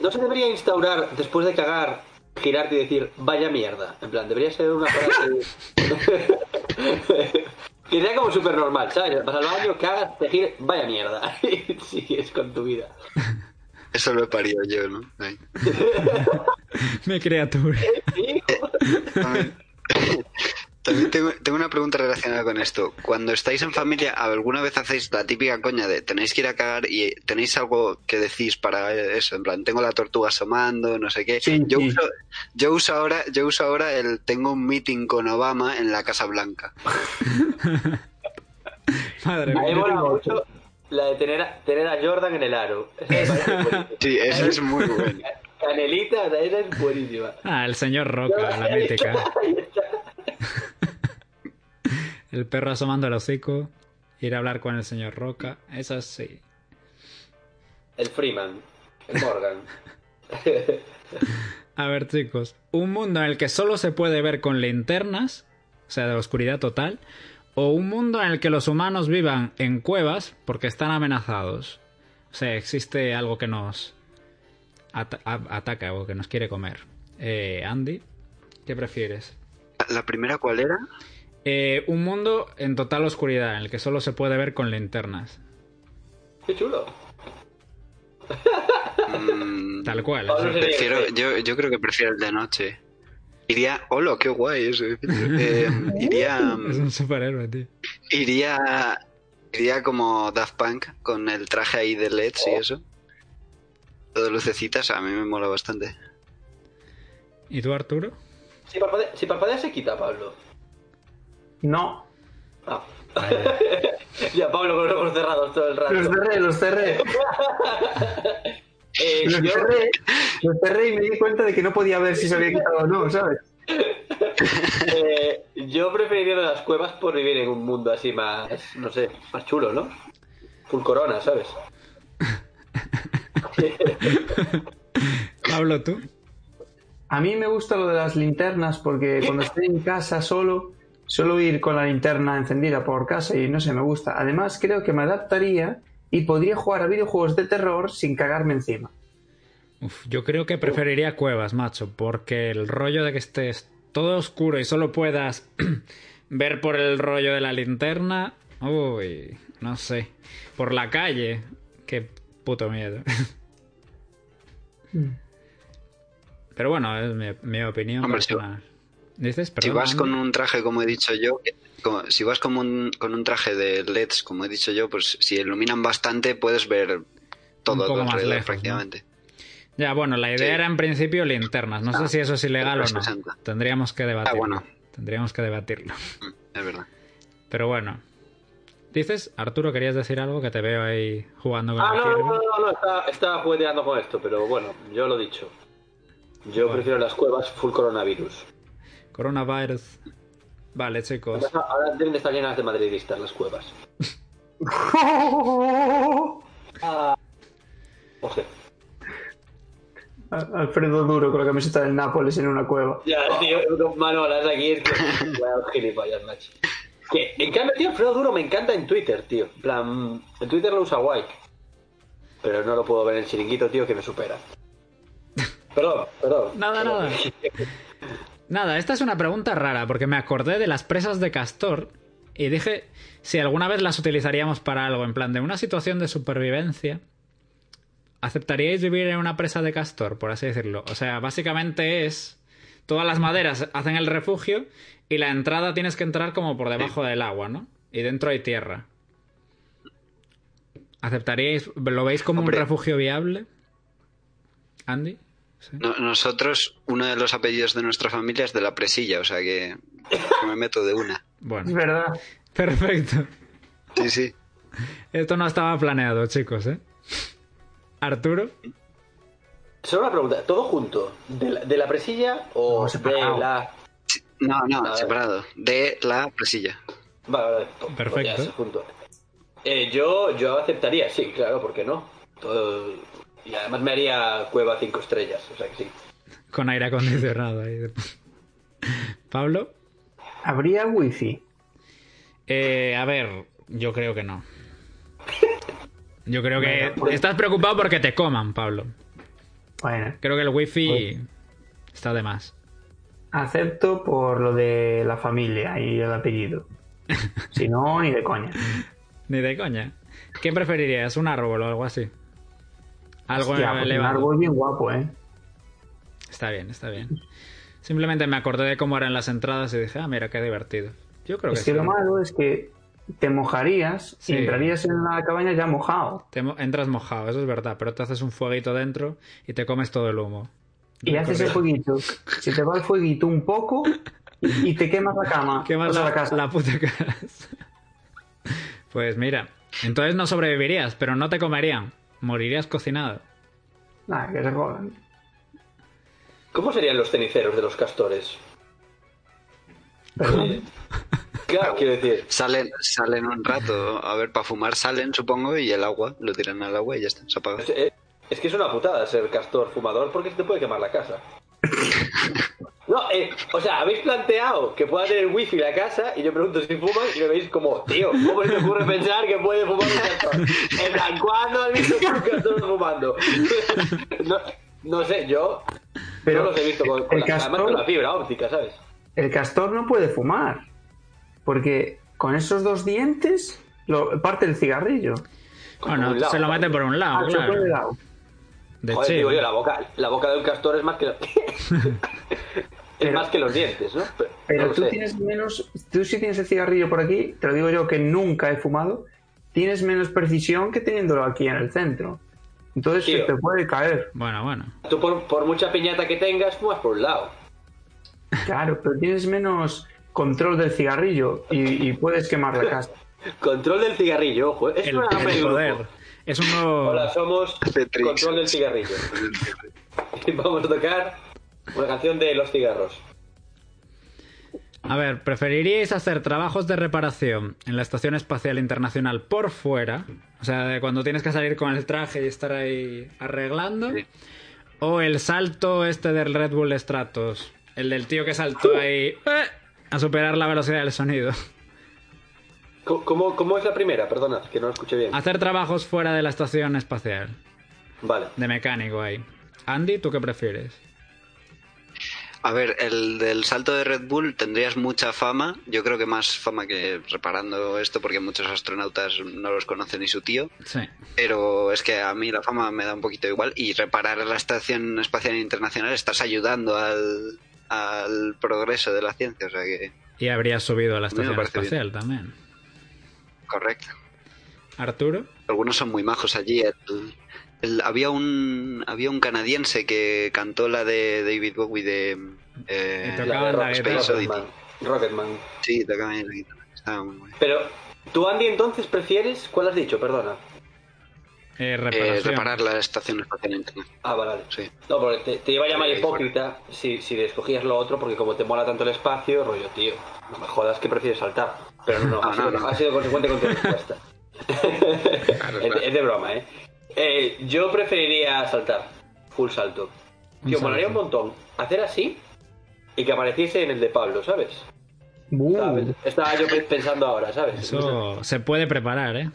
no, se debería instaurar, después de cagar, girarte y decir, vaya mierda. En plan, debería ser una frase... [LAUGHS] que sea como súper normal, ¿sabes? Vas al baño, cagas, te giras, vaya mierda. [LAUGHS] Y sigues con tu vida. Eso lo he parido yo, ¿no? Ahí. Mi criatura. Hijo. También, tengo, tengo una pregunta relacionada con esto. Cuando estáis en familia, ¿alguna vez hacéis la típica coña de tenéis que ir a cagar y tenéis algo que decís para eso? En plan, tengo la tortuga asomando, no sé qué. Sí, yo, sí. Uso, yo uso ahora, yo uso ahora el tengo un meeting con Obama en la Casa Blanca. [LAUGHS] Madre mía. mola mucho, la de tener a, tener a Jordan en el aro. [LAUGHS] Sí, eso es muy bueno. Canelita, esa es buenísima. Ah, el señor Roca, la mítica. [LAUGHS] El perro asomando el hocico. Ir a hablar con el señor Roca. Eso sí. El Freeman, el Morgan. [LAUGHS] A ver, chicos. Un mundo en el que solo se puede ver con linternas, o sea, de oscuridad total, o un mundo en el que los humanos vivan en cuevas porque están amenazados. O sea, existe algo que nos ataca o que nos quiere comer. Eh, Andy, ¿qué prefieres? ¿La primera cuál era? Eh, un mundo en total oscuridad, en el que solo se puede ver con linternas. Qué chulo. Mm, Tal cual. Sería- prefiero, yo, yo creo que prefiero el de noche. Iría. ¡Hola, qué guay eso! Eh, iría. Es un superhéroe, tío. Iría. Iría como Daft Punk con el traje ahí de LEDs y eso. Todo lucecitas, a mí me mola bastante. ¿Y tú, Arturo? Si parpadea, si parpadea se quita, Pablo. No. Ah. [LAUGHS] ya, Pablo con los ojos cerrados todo el rato. Los cerré, los cerré. [LAUGHS] Eh, Los yo, cerré, los cerré y me di cuenta de que no podía ver si se había quitado o no, ¿sabes? [LAUGHS] eh, yo preferiría de las cuevas por vivir en un mundo así más, no sé, más chulo, ¿no? Full corona, ¿sabes? [LAUGHS] Pablo, tú. A mí me gusta lo de las linternas porque cuando estoy en casa solo, suelo ir con la linterna encendida por casa y no sé, me gusta. Además, creo que me adaptaría y podría jugar a videojuegos de terror sin cagarme encima. Uf, yo creo que preferiría cuevas, macho, porque el rollo de que estés todo oscuro y solo puedas [CLEARS THROAT] ver por el rollo de la linterna, uy, no sé, por la calle, qué puto miedo. [LAUGHS] Pero bueno, es mi, mi opinión Hombre, si- vas con un traje, como he dicho yo, como- si vas con un, con un traje de LEDs, como he dicho yo, pues si iluminan bastante puedes ver todo tu alrededor lejos, prácticamente. Ya, bueno, la idea Sí. era en principio linternas. No sé Ah, si eso es ilegal o no. 360. Tendríamos que debatirlo. Ah, bueno. Tendríamos que debatirlo. Mm, Es verdad. Pero bueno. Dices, Arturo, querías decir algo que te veo ahí jugando con Ah, el no, no, no, no, estaba, estaba jugueteando con esto, pero bueno, yo lo he dicho. Yo Bueno. prefiero las cuevas full coronavirus. Coronavirus. Vale, chicos. Ahora deben de estar llenas de madridistas las cuevas. [LAUGHS] O sea, Alfredo Duro con la camiseta del Nápoles en una cueva. ya, tío, aquí es que. [LAUGHS] Vaya gilipollas, macho. Que, en cambio, tío, Alfredo Duro me encanta en Twitter, tío. En plan, en Twitter lo usa guay. Pero no lo puedo ver en el chiringuito, tío, que me supera. [LAUGHS] Perdón, perdón. Nada, nada. Nada, esta es una pregunta rara porque me acordé de las presas de castor y dije si alguna vez las utilizaríamos para algo, en plan de una situación de supervivencia. ¿Aceptaríais vivir en una presa de castor, por así decirlo? O sea, básicamente es... Todas las maderas hacen el refugio y la entrada tienes que entrar como por debajo del agua, ¿no? Y dentro hay tierra. ¿Aceptaríais? ¿Lo veis como Hombre. un refugio viable? ¿Andy? Sí. No- nosotros, uno de los apellidos de nuestra familia es de la presilla, o sea que, que me meto de una. Es Bueno, verdad. perfecto. Sí, sí. Esto no estaba planeado, chicos, ¿eh? Arturo, Solo una pregunta, ¿todo junto? ¿De la, de la presilla o No, de separado. la.? No, no, separado. De la presilla. Vale, vale, pues Perfecto. ya, eso junto. Eh, yo, yo aceptaría, sí, claro, ¿por qué no? Todo- Y además me haría cueva cinco estrellas, o sea que sí. con aire acondicionado ahí. Pablo, Habría wifi. eh, a ver, yo creo que no. [LAUGHS] Yo creo que estás preocupado porque te coman, Pablo. Bueno, Creo que el wifi está de más. acepto por lo de la familia y el apellido. [LAUGHS] Si no, ni de coña. Ni de coña. ¿Qué preferirías? ¿Un árbol o algo así? Algo Hostia, pues un árbol bien guapo, ¿eh? Está bien, está bien. Simplemente me acordé de cómo eran las entradas y dije, ah, mira, qué divertido. Yo creo que, Es que sí. lo malo es que te mojarías Sí. y entrarías en la cabaña ya mojado. Te mo- entras mojado, eso es verdad, pero te haces un fueguito dentro y te comes todo el humo. Y haces el fueguito. Se te va el fueguito un poco y y te quemas la cama. O sea, la, la casa. la puta casa. [LAUGHS] Pues mira, Entonces no sobrevivirías, pero no te comerían. Morirías cocinado. Nada, que se jodan. ¿Cómo serían los ceniceros de los castores? Perdón. Claro, quiero decir. Salen, salen un rato, a ver, para fumar salen, supongo, y el agua, lo tiran al agua y ya está, se apaga. Es, es- es que es una putada ser castor fumador porque se te puede quemar la casa. [LAUGHS] No, eh, o sea, habéis planteado que pueda tener wifi la casa y yo pregunto si fuman y me veis como, tío, ¿cómo se te ocurre pensar que puede fumar un castor? En plan, ¿cuándo has visto un castor fumando? [LAUGHS] No, no sé, yo Pero no los he visto con, con el la, castor- además con la fibra óptica, ¿sabes? El castor no puede fumar. Porque con esos dos dientes lo, parte el cigarrillo. Bueno, lado, se lo mete por un lado, Ah, claro. puede lado. De Joder, chill. digo yo, la boca, la boca de un castor es más que... [LAUGHS] es Pero- más que los dientes, ¿no? Pero, Pero no lo tú sé. tienes menos. Tú si tienes el cigarrillo por aquí, te lo digo yo que nunca he fumado, tienes menos precisión que teniéndolo aquí en el centro. Entonces Tío. se te puede caer. Bueno, bueno. Tú por, por mucha piñata que tengas, fumas por un lado. Claro, pero tienes menos control del cigarrillo y, y puedes quemar la casa. [LAUGHS] Control del cigarrillo, ojo. Es El, una el grupo. Es un nuevo... Hola, somos Petrix. Control del cigarrillo. Y [LAUGHS] vamos a tocar una canción de los cigarros. A ver, ¿preferiríais hacer trabajos de reparación en la Estación Espacial Internacional por fuera? O sea, de cuando tienes que salir con el traje y estar ahí arreglando. Sí. ¿O el salto este del Red Bull Stratos? El del tío que saltó ahí [LAUGHS] ¡eh! A superar la velocidad del sonido. ¿Cómo, cómo, es la primera? Perdona, que no lo escuché bien. Hacer trabajos fuera de la Estación Espacial. Vale. De mecánico ahí. Andy, ¿tú qué prefieres? A ver, el del salto de Red Bull tendrías mucha fama, yo creo que más fama que reparando esto porque muchos astronautas no los conoce ni su tío, Sí. pero es que a mí la fama me da un poquito igual y reparar la Estación Espacial Internacional estás ayudando al, al progreso de la ciencia, o sea que Y habrías subido a la A Estación bien. Espacial también. correcto. Arturo. Algunos son muy majos allí. el- el- había un había un canadiense que cantó la de David Bowie de eh, tocaba la. Rocketman. Rocketman. sí tocaba ahí la guitarra. Estaba muy guay. Pero, ¿tú, Andy, entonces prefieres? ¿Cuál has dicho? Perdona. Eh, Eh, reparar la estación espacial internacional. Ah, vale, vale. Sí. No, porque te, te iba a llamar hipócrita si, si escogías lo otro, porque como te mola tanto el espacio, rollo, tío, no me jodas que prefieres saltar. Pero no, [LAUGHS] no, Ah, no, no. has sido consecuente con tu [LAUGHS] respuesta. es, es de broma, ¿eh? Eh, Yo preferiría saltar, full salto. Un Tío, molaría un montón hacer así y que apareciese en el de Pablo, ¿sabes? Uh, ¿Sabes? Estaba yo pe- pensando ahora, ¿sabes? Eso se puede preparar, ¿eh?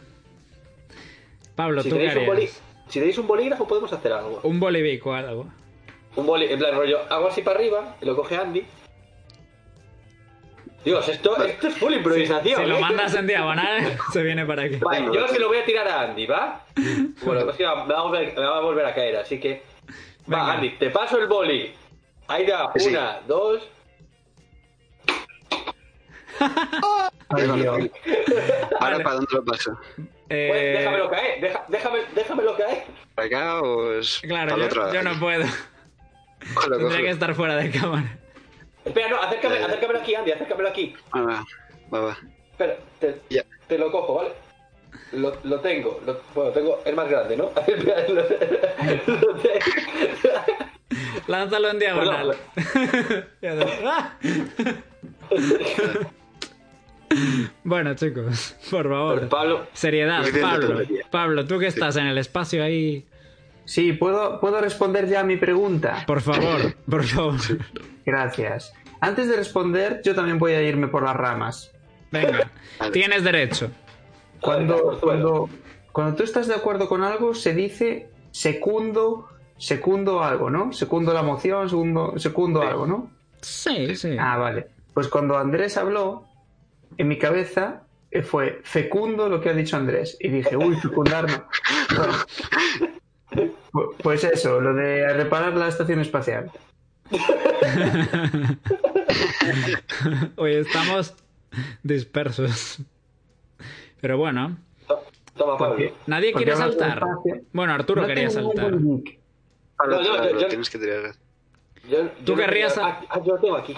Pablo, si ¿tú qué tenéis, un harías? boli- si tenéis un bolígrafo podemos hacer algo. Un bolivico, algo. Un boli, en plan rollo, hago así para arriba y lo coge Andy. Dios, esto, esto es full improvisación. Si lo ¿eh? mandas en diagonal, [LAUGHS] se viene para aquí. Vale, yo se lo voy a tirar a Andy, ¿va? [LAUGHS] Bueno, es que me va a volver, me va a, volver a caer, así que. Va, Venga. Andy, te paso el boli. Ahí da, Sí. una, dos. [LAUGHS] Ahora, Vale. ¿para dónde lo paso? Eh, Pues déjamelo caer, deja- déjame, déjamelo caer. ¿Para acá o es Claro, el yo, otro? yo no puedo. [LAUGHS] Tendría que estar fuera de cámara. Espera, no, acércame, Eh. acércamelo aquí, Andy, acércamelo aquí. Ah, va, va, va. Espera, te, lo cojo, ¿vale? Lo, lo tengo, lo- bueno, tengo, es más grande, ¿no? [LAUGHS] Lánzalo en diagonal. [LAUGHS] Bueno, chicos, [LAUGHS] por favor. Pablo, Seriedad, Pablo. Pablo, tú que estás en el espacio ahí. Sí, ¿puedo, ¿puedo responder ya a mi pregunta? Por favor, [LAUGHS] por favor. Gracias. Antes de responder, yo también voy a irme por las ramas. Venga, tienes derecho. Cuando, cuando, cuando tú estás de acuerdo con algo, se dice secundo, secundo algo, ¿no? Secundo la moción, segundo, secundo algo, ¿no? Sí, sí. Ah, vale. Pues cuando Andrés habló, en mi cabeza eh, fue fecundo lo que ha dicho Andrés. Y dije, uy, fecundar no. Bueno, pues eso, lo de reparar la estación espacial. Oye, estamos dispersos. Pero bueno, to- toma, Pablo. Nadie quiere saltar. Bueno, Arturo No quería saltar. ningún geek. Pablo, No, yo- Pablo, yo- yo- tienes que tirar. Yo- ¿Tú yo querrías Ah, ah, yo tengo aquí.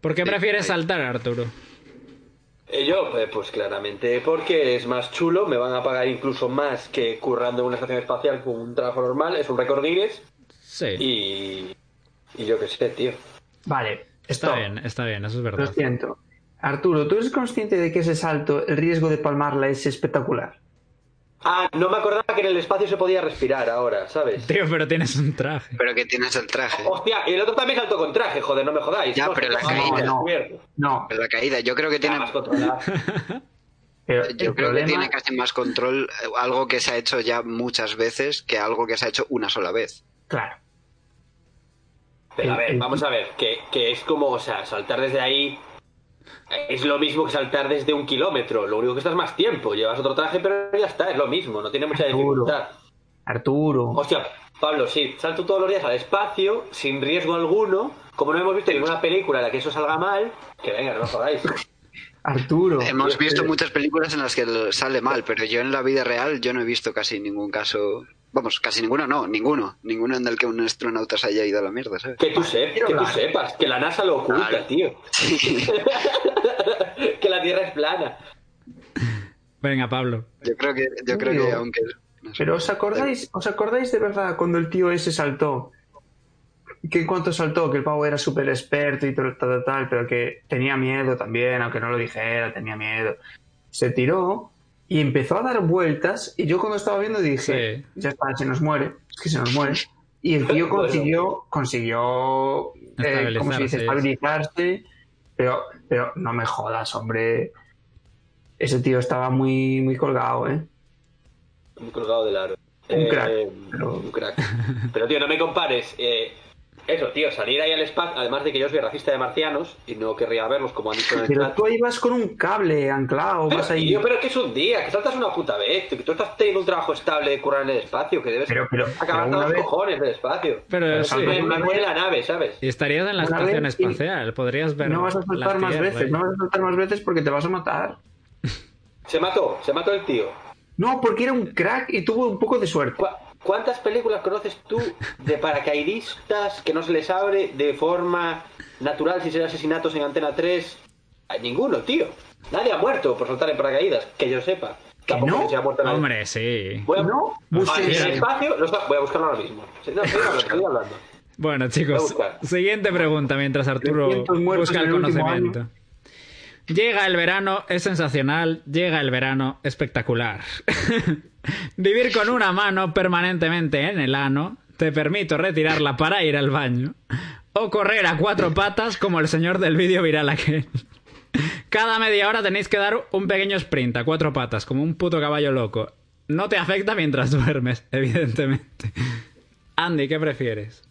¿Por qué prefieres saltar, Arturo? Eh, Yo, eh, pues claramente, porque es más chulo, me van a pagar incluso más que currando en una estación espacial con un trabajo normal, es un récord Guinness Sí. y, y yo qué sé, tío. Vale, Está stop. bien, está bien, eso es Lo verdad. siento. Arturo, ¿tú eres consciente de que ese salto, el riesgo de palmarla es espectacular? Ah, no me acordaba que en el espacio se podía respirar ahora, ¿sabes? Tío, pero tienes un traje. Pero que tienes el traje. Hostia, y el otro también saltó con traje, joder, no me jodáis. Ya, No, pero la no, caída. no. No, Pero la caída, yo creo que Ya, tiene. más controlado. [LAUGHS] pero Yo creo problema... que tiene casi más control eh, algo que se ha hecho ya muchas veces que algo que se ha hecho una sola vez. Claro. Pero a ver, el- vamos a ver, que, que es como, o sea, saltar desde ahí es lo mismo que saltar desde un kilómetro. Lo único que estás más tiempo. Llevas otro traje, pero ya está, es lo mismo, no tiene mucha Arturo. dificultad. Arturo. Hostia, Pablo, sí, salto todos los días al espacio, sin riesgo alguno. Como no hemos visto ninguna película en la que eso salga mal, que venga, no os jodáis. [LAUGHS] Arturo. Hemos visto muchas películas en las que sale mal, pero yo en la vida real yo no he visto casi ningún caso. Vamos, casi ninguno, no, ninguno. Ninguno en el que un astronauta se haya ido a la mierda, ¿sabes? Que tú, sepas, que tú sepas, que la NASA lo oculta, Claro. tío. [LAUGHS] que la Tierra es plana. Venga, Pablo. Yo creo que, yo creo que aunque. no sé. Pero ¿os acordáis, ¿os acordáis de verdad cuando el tío ese saltó? Que en cuanto saltó, que el pavo era súper experto y tal, tal, tal, pero que tenía miedo también, aunque no lo dijera, tenía miedo. Se tiró y empezó a dar vueltas y yo cuando estaba viendo dije, Sí. ya está, se nos muere, es que se nos muere. Y el tío [LAUGHS] Bueno. consiguió, consiguió, eh, ¿cómo se dice? Estabilizarse. Estabilizarse, pero, pero no me jodas, hombre. Ese tío estaba muy, muy colgado, ¿eh? Muy colgado del aro. Un Eh, crack, pero- Un crack. Pero, tío, no me compares. eh, eso, tío, salir ahí al espacio. Además de que yo soy racista de marcianos y no querría verlos como han dicho en el Pero chat. tú ahí vas con un cable anclado, Pero, vas ahí. tío, pero que es un día, que saltas una puta vez. Que tú estás teniendo un trabajo estable de currar en el espacio, que debes Pero- pero- acabar pero una los vez- cojones del espacio. Pero sí. Me, una me vez- pone la nave, ¿sabes? Y estarías en la Una estación y- espacial. Podrías ver. no vas a saltar más veces, no vas a saltar más veces porque te vas a matar. Se mató, se mató el tío. No, porque era un crack y tuvo un poco de suerte. ¿Cu- ¿Cuántas películas conoces tú de paracaidistas que no se les abre de forma natural sin ser asesinatos en Antena 3? Hay ninguno, tío. Nadie ha muerto por saltar en paracaídas, que yo sepa. Tampoco no? que se ha muerto nadie. Hombre, sí. Voy a, ¿No? Ah, espacio, voy a buscarlo ahora mismo. Sí, No, estoy hablando, estoy hablando. Bueno, chicos, siguiente pregunta mientras Arturo 300 muertos busca el conocimiento. Llega el verano, es sensacional. Llega el verano, espectacular. [LAUGHS] Vivir con una mano permanentemente en el ano. Te permito retirarla para ir al baño. O correr a cuatro patas como el señor del vídeo viral aquel. [LAUGHS] Cada media hora tenéis que dar un pequeño sprint a cuatro patas, como un puto caballo loco. No te afecta mientras [LAUGHS] duermes, evidentemente. Andy, ¿qué prefieres?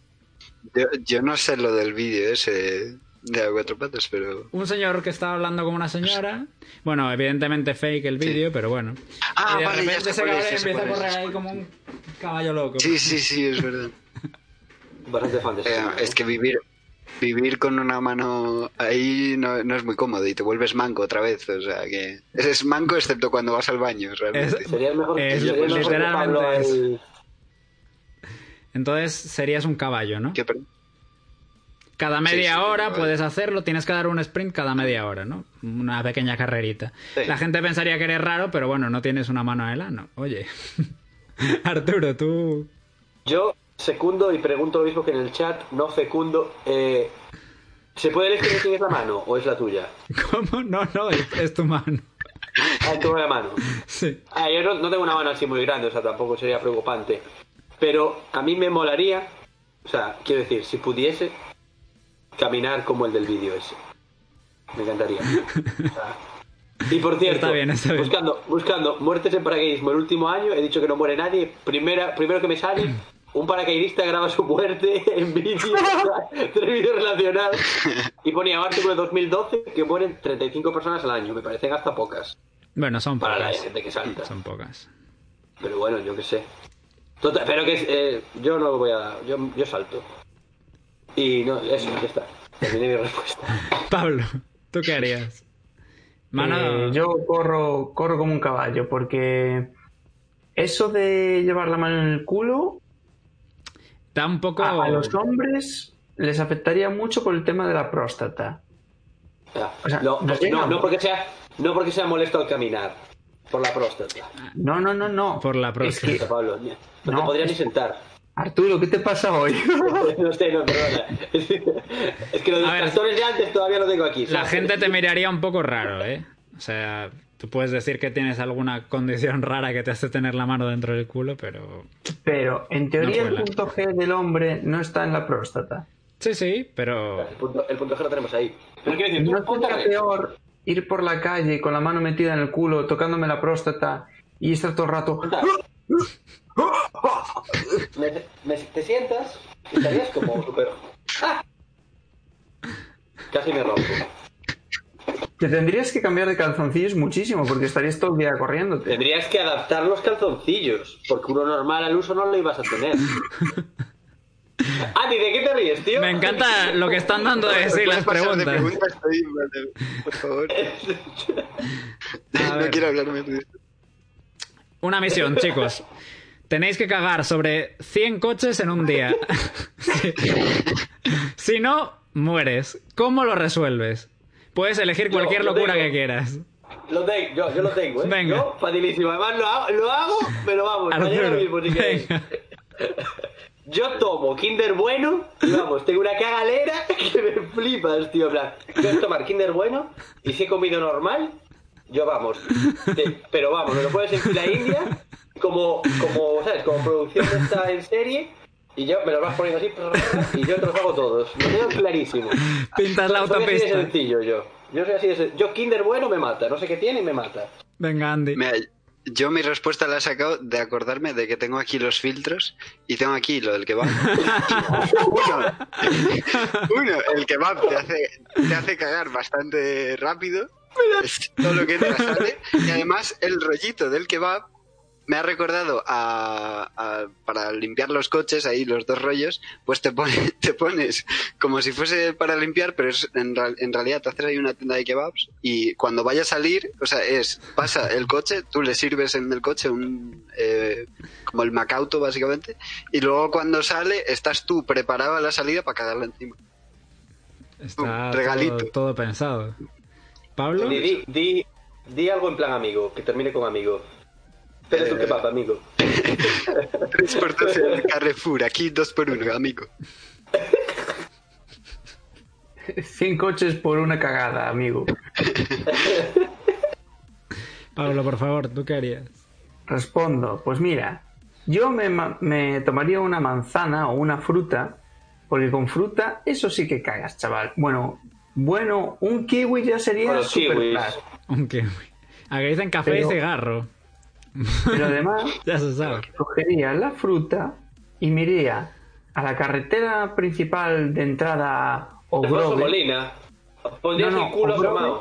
Yo, yo no sé lo del vídeo ese de cuatro patas, pero. un señor que estaba hablando con una señora. Bueno, evidentemente fake el vídeo, pero bueno. Ah, y de vale, repente ese cabrón empieza a correr ahí como un caballo loco. Sí, sí, sí, es verdad. [LAUGHS] Bastante fan de ese Eh, es que vivir vivir con una mano ahí no, no es muy cómodo y te vuelves manco otra vez. O sea que eres manco excepto cuando vas al baño, realmente. Es- Sería mejor, Es- sería mejor que literalmente Pablo es- el- Entonces serías un caballo, ¿no? ¿Qué, perdón? Cada media sí, hora puedes hacerlo, tienes que dar un sprint cada media hora, ¿no? Una pequeña carrerita. Sí. La gente pensaría que eres raro, pero bueno, no tienes una mano en el ano. Oye. [LAUGHS] Arturo, tú. Yo secundo y pregunto lo mismo que en el chat, no fecundo. Eh, ¿Se puede elegir de quién es la mano o es la tuya? [LAUGHS] ¿Cómo? No, no, es, es tu mano. [LAUGHS] Ah, tengo la mano. Sí. Ah, yo no, no tengo una mano así muy grande, o sea, tampoco sería preocupante. Pero a mí me molaría, o sea, quiero decir, si pudiese caminar como el del vídeo ese. Me encantaría. O [LAUGHS] sea, y por cierto, Está bien, está bien. Buscando, buscando muertes en paracaidismo el último año, he dicho que no muere nadie. Primera, primero que me sale, un paracaidista graba su muerte [LAUGHS] en vídeo, [LAUGHS] tres vídeos relacionados. Y ponía un artículo de 2012 que mueren 35 personas al año. Me parecen hasta pocas. Bueno, son Para la pocas. gente que salta. Son pocas. Pero bueno, yo qué sé. Total, pero que eh, yo no voy a. Yo, yo salto. Y no, eso, ya está. Terminé mi respuesta. [LAUGHS] Pablo, ¿tú qué harías? Mano. Eh, yo corro, corro como un caballo porque eso de llevar la mano en el culo Da un poco. a, a los hombres les afectaría mucho por el tema de la próstata. O sea, no, no, no porque sea. No porque sea molesto al caminar. Por la próstata. No, no, no, no. Por la Es próstata. que, Pablo, no, te podría ni es- sentar. Arturo, ¿qué te pasa hoy? [LAUGHS] No sé, no, perdona. [LAUGHS] Es que los A ver. distractores de antes todavía lo tengo aquí. La gente te miraría un poco raro, ¿eh? O sea, tú puedes decir que tienes alguna condición rara que te hace tener la mano dentro del culo, pero... Pero en teoría No el punto G del hombre no está en la próstata. Sí, sí, pero... El punto, el punto G lo tenemos ahí. Pero quiero decir, tú ¿No sería peor ir por la calle con la mano metida en el culo, tocándome la próstata y estar todo el rato... Me- me- te sientas y estarías como súper... ¡Ah! Casi me rompo. Te tendrías que cambiar de calzoncillos muchísimo porque estarías todo el día corriéndote. Tendrías que adaptar los calzoncillos, porque uno normal al uso no lo ibas a tener. Andy, ¿de qué te ríes, tío? Me encanta lo que están dando de decir las ¿Puedes pasar de preguntas. preguntas? Estoy- vale, Por favor. [LAUGHS] No ver. quiero hablarme de esto. Una misión, chicos. Tenéis que cagar sobre 100 coches en un día. Sí. [LAUGHS] Si no, mueres. ¿Cómo lo resuelves? Puedes elegir cualquier yo locura tengo- que quieras. Lo tengo, yo, yo lo tengo, ¿eh? Venga. Yo, facilísimo. Además, lo hago, lo hago pero vamos, mañana mismo, si queréis. venga. [LAUGHS] Yo tomo Kinder Bueno y vamos, tengo una cagalera [LAUGHS] que me flipas, tío. En plan, yo voy a tomar Kinder Bueno y si he comido normal, yo vamos. [LAUGHS] pero vamos, me lo puedes en fila india como, como, ¿sabes? Como producción de esta en serie y yo me lo vas poniendo así y yo te los hago todos. Lo tengo clarísimo. Pintas la Soy así de autopista. sencillo yo. Yo soy así de Yo Kinder Bueno me mata, no sé qué tiene y me mata. Venga, Andy. Mira, yo mi respuesta la he sacado de acordarme de que tengo aquí los filtros y tengo aquí lo del kebab. [LAUGHS] uno, uno, el kebab te hace, te hace cagar bastante rápido. Todo lo que entra sale. Y además el rollito del kebab me ha recordado a, a- para limpiar los coches, ahí los dos rollos, pues te, pone- [LAUGHS] te pones como si fuese para limpiar, pero es, en, real- en realidad te haces ahí una tienda de kebabs y cuando vaya a salir, o sea, es, pasa el coche, tú le sirves en el coche un, eh, como el macauto básicamente, y luego cuando sale estás tú preparado a la salida para cagarla encima. Está regalito. Todo, todo pensado. ¿Pablo? Di, di, di, di algo en plan amigo, que termine con amigo. Pero Eh, tú qué pasa, amigo. 3 por 12 del Carrefour, aquí 2 por 1 amigo. 100 coches por una cagada, amigo. [LAUGHS] Pablo, por favor, ¿tú qué harías? Respondo, pues mira, yo me tomaría una manzana o una fruta, porque con fruta eso sí que cagas, chaval. Bueno, bueno, un kiwi ya sería super plus. Aunque... Aquí dicen café Pero- y cigarro. Pero además [LAUGHS] Ya se sabe. cogería la fruta y me iría a la carretera principal de entrada Ogrove. Molina. Pondrías No, no, el culo Ogrove.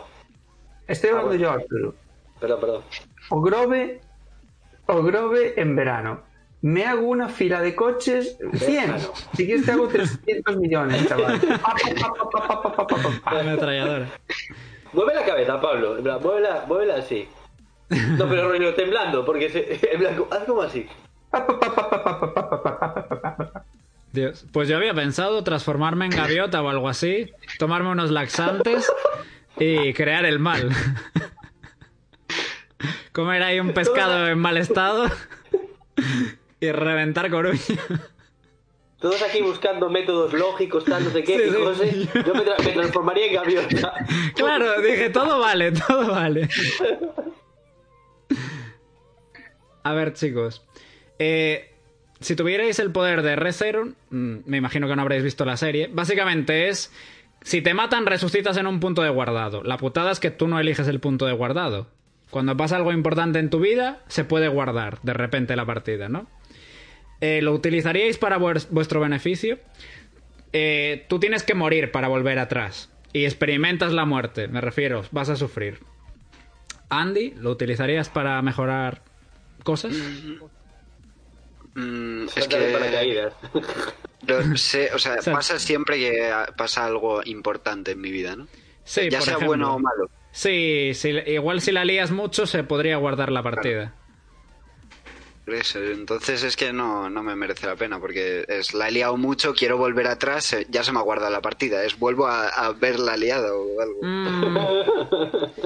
Estoy hablando Ah, bueno. yo, Arturo. Perdón, perdón. Ogrove, Ogrove en verano me hago una fila de coches 100. Si quieres te hago 300 millones, chaval. Mueve la cabeza, Pablo. Muévela, muévela así. No, pero rollo temblando, porque se, en blanco, haz como así. Dios. Pues yo había pensado transformarme en gaviota o algo así, tomarme unos laxantes y crear el mal. Comer ahí un pescado en mal estado y reventar Coruña. Todos aquí buscando métodos lógicos, tal, no sé qué, Sí, y sí. José, yo me, tra- me transformaría en gaviota. Claro, dije, todo vale, todo vale. A ver, chicos. eh, si tuvierais el poder de ReZero, mm, me imagino que no habréis visto la serie. Básicamente es. Si te matan, resucitas en un punto de guardado. La putada es que tú no eliges el punto de guardado. Cuando pasa algo importante en tu vida, se puede guardar de repente la partida, ¿no? Eh, ¿Lo utilizaríais para vues- vuestro beneficio? Eh, tú tienes que morir para volver atrás. Y experimentas la muerte, me refiero, vas a sufrir. Andy, ¿lo utilizarías para mejorar cosas? Mm, es Salta de que [LAUGHS] sé, o sea, O sea- pasa siempre que pasa algo importante en mi vida, ¿no? Sí, ya por sea ejemplo. bueno o malo. Sí, si- igual si la lías mucho se podría guardar la partida. Entonces es que no, no me merece la pena, porque es la he liado mucho, quiero volver atrás, eh, ya se me ha guardado la partida, es vuelvo a, a ver la liada o algo. Mm.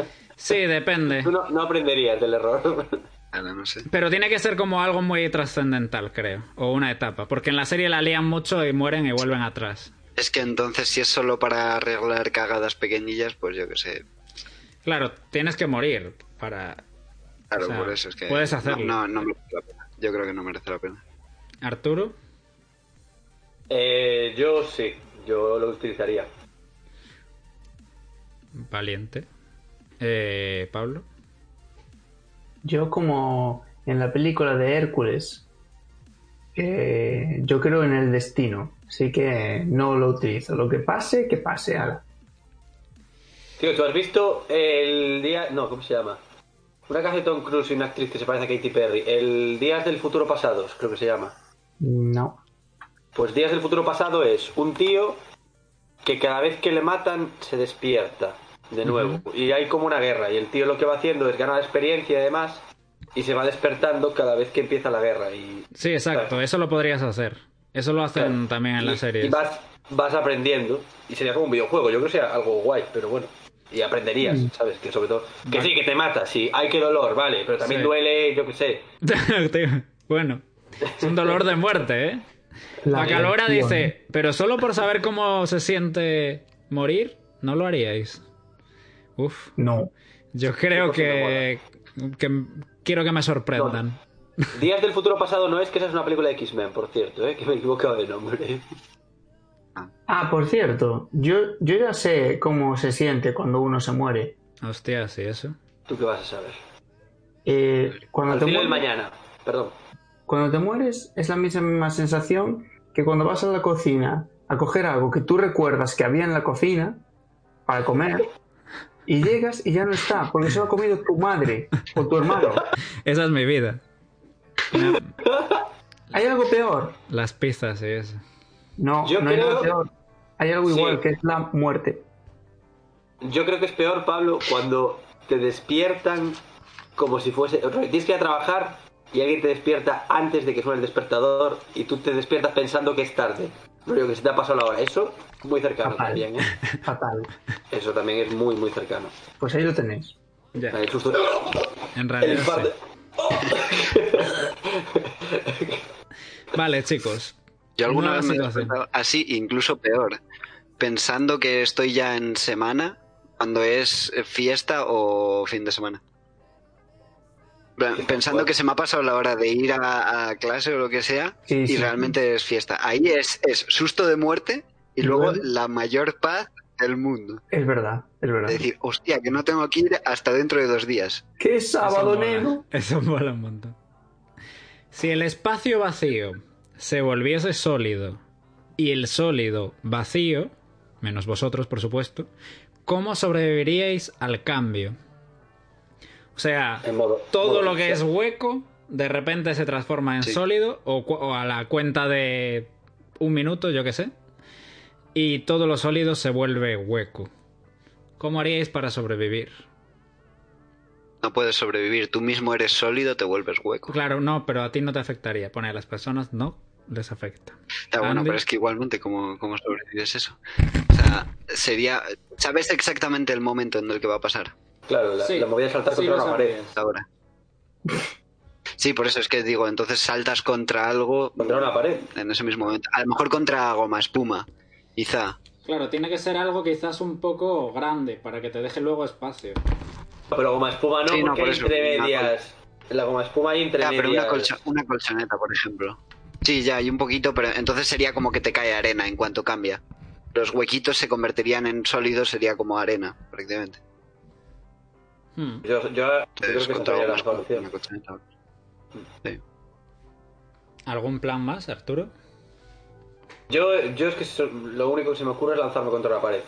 [LAUGHS] Sí, depende. Tú no, no aprenderías del error. Ahora no sé. Pero tiene que ser como algo muy trascendental, creo. O una etapa. Porque en la serie la lían mucho y mueren y vuelven atrás. Es que entonces si es solo para arreglar cagadas pequeñillas, pues yo qué sé. Claro, tienes que morir para... Claro, O sea, por eso es que... puedes hacerlo. No, no, no merece la pena. Yo creo que no merece la pena. Arturo. Eh, yo sí, yo lo utilizaría. Valiente. Eh, Pablo. Yo como en la película de Hércules, eh, yo creo en el destino, así que no lo utilizo. Lo que pase, que pase. ala. Tío, ¿tú has visto el día... No, ¿cómo se llama? Una casa de Tom Cruise y una actriz que se parece a Katy Perry. El Días del Futuro Pasados, creo que se llama. No. Pues Días del Futuro Pasado es un tío que cada vez que le matan se despierta de nuevo. Y hay como una guerra. Y el tío lo que va haciendo es ganar experiencia y demás. Y se va despertando cada vez que empieza la guerra. Y, Sí, exacto. Eso lo podrías hacer. Eso lo hacen Claro. también en y- las series. Y vas, vas aprendiendo. Y sería como un videojuego. Yo creo que sea algo guay, pero bueno. Y aprenderías, Mm. ¿sabes? Que sobre todo. Que sí, que te mata, sí. Hay que dolor, vale. Pero también Sí. duele, yo qué sé. [LAUGHS] Bueno, es un dolor de muerte, ¿eh? La Bacalora reacción. dice, pero solo por saber cómo se siente morir, no lo haríais. Uf, No. yo creo que, que quiero que me sorprendan. Días del Futuro Pasado no es que esa es una película de X-Men, por cierto, ¿eh? Que me he equivocado de nombre. Ah, por cierto, yo, yo ya sé cómo se siente cuando uno se muere. Hostia, sí, eso. ¿Tú qué vas a saber? Eh, cuando, Al te mueres, mañana. Perdón. cuando te mueres es la misma sensación que cuando vas a la cocina a coger algo que tú recuerdas que había en la cocina para comer y llegas y ya no está, porque se lo ha comido tu madre o tu hermano. [LAUGHS] Esa es mi vida. ¿Hay algo peor? Las pizzas y eso. No, Yo no hay nada peor. Hay algo Sí. igual, que es la muerte. Yo creo que es peor, Pablo, cuando te despiertan como si fuese. Tienes que ir a trabajar y alguien te despierta antes de que suene el despertador y tú te despiertas pensando que es tarde. Rollo que se te ha pasado la hora. Eso, muy cercano Fatal. también, ¿eh? [LAUGHS] Fatal. Eso también es muy, muy cercano. Pues ahí lo tenéis. Ya, El susto. en realidad sí. [LAUGHS] Vale, chicos. Yo alguna vez me he despertado así, incluso peor, pensando que estoy ya en semana cuando es fiesta o fin de semana. Pensando que se me ha pasado la hora de ir a, a clase o lo que sea Sí, y sí. realmente es fiesta. Ahí es, es susto de muerte y luego la mayor paz del mundo. Es verdad, es verdad. Es decir, hostia, que no tengo que ir hasta dentro de dos días. ¡Qué Eso sábado, mola. Eso mola un montón. Si el espacio vacío se volviese sólido y el sólido vacío, menos vosotros, por supuesto, ¿cómo sobreviviríais al cambio? O sea, modo- todo modo lo que es hueco de repente se transforma en Sí. sólido o a la cuenta de un minuto, yo qué sé, y todo lo sólido se vuelve hueco. ¿Cómo haríais para sobrevivir? No puedes sobrevivir. Tú mismo eres sólido, te vuelves hueco. Claro, no, pero a ti no te afectaría. Pone a las personas no les afecta. Ya, bueno, Andy. pero es que igualmente, ¿cómo, ¿cómo sobrevives eso? O sea, sería... ¿Sabes exactamente el momento en el que va a pasar? Claro, la, Sí, la movida es saltar sí, contra una pared. Ahora. Sí, por eso es que digo, entonces saltas contra algo Contra una pared. en ese mismo momento. A lo mejor contra goma espuma, quizá. Claro, tiene que ser algo quizás un poco grande para que te deje luego espacio. Pero goma espuma no, Sí, no, porque por hay eso, entre una medias. La goma espuma hay entre Ya, pero una, medias. colcha- una colchoneta, por ejemplo. Sí, ya, hay un poquito, pero entonces sería como que te cae arena en cuanto cambia. Los huequitos se convertirían en sólidos, sería como arena, prácticamente. Hmm. Yo, yo, yo creo que Entonces, la solución. Sí. ¿Algún plan más, Arturo? Yo, yo es que so- lo único que se me ocurre es lanzarme contra la pared.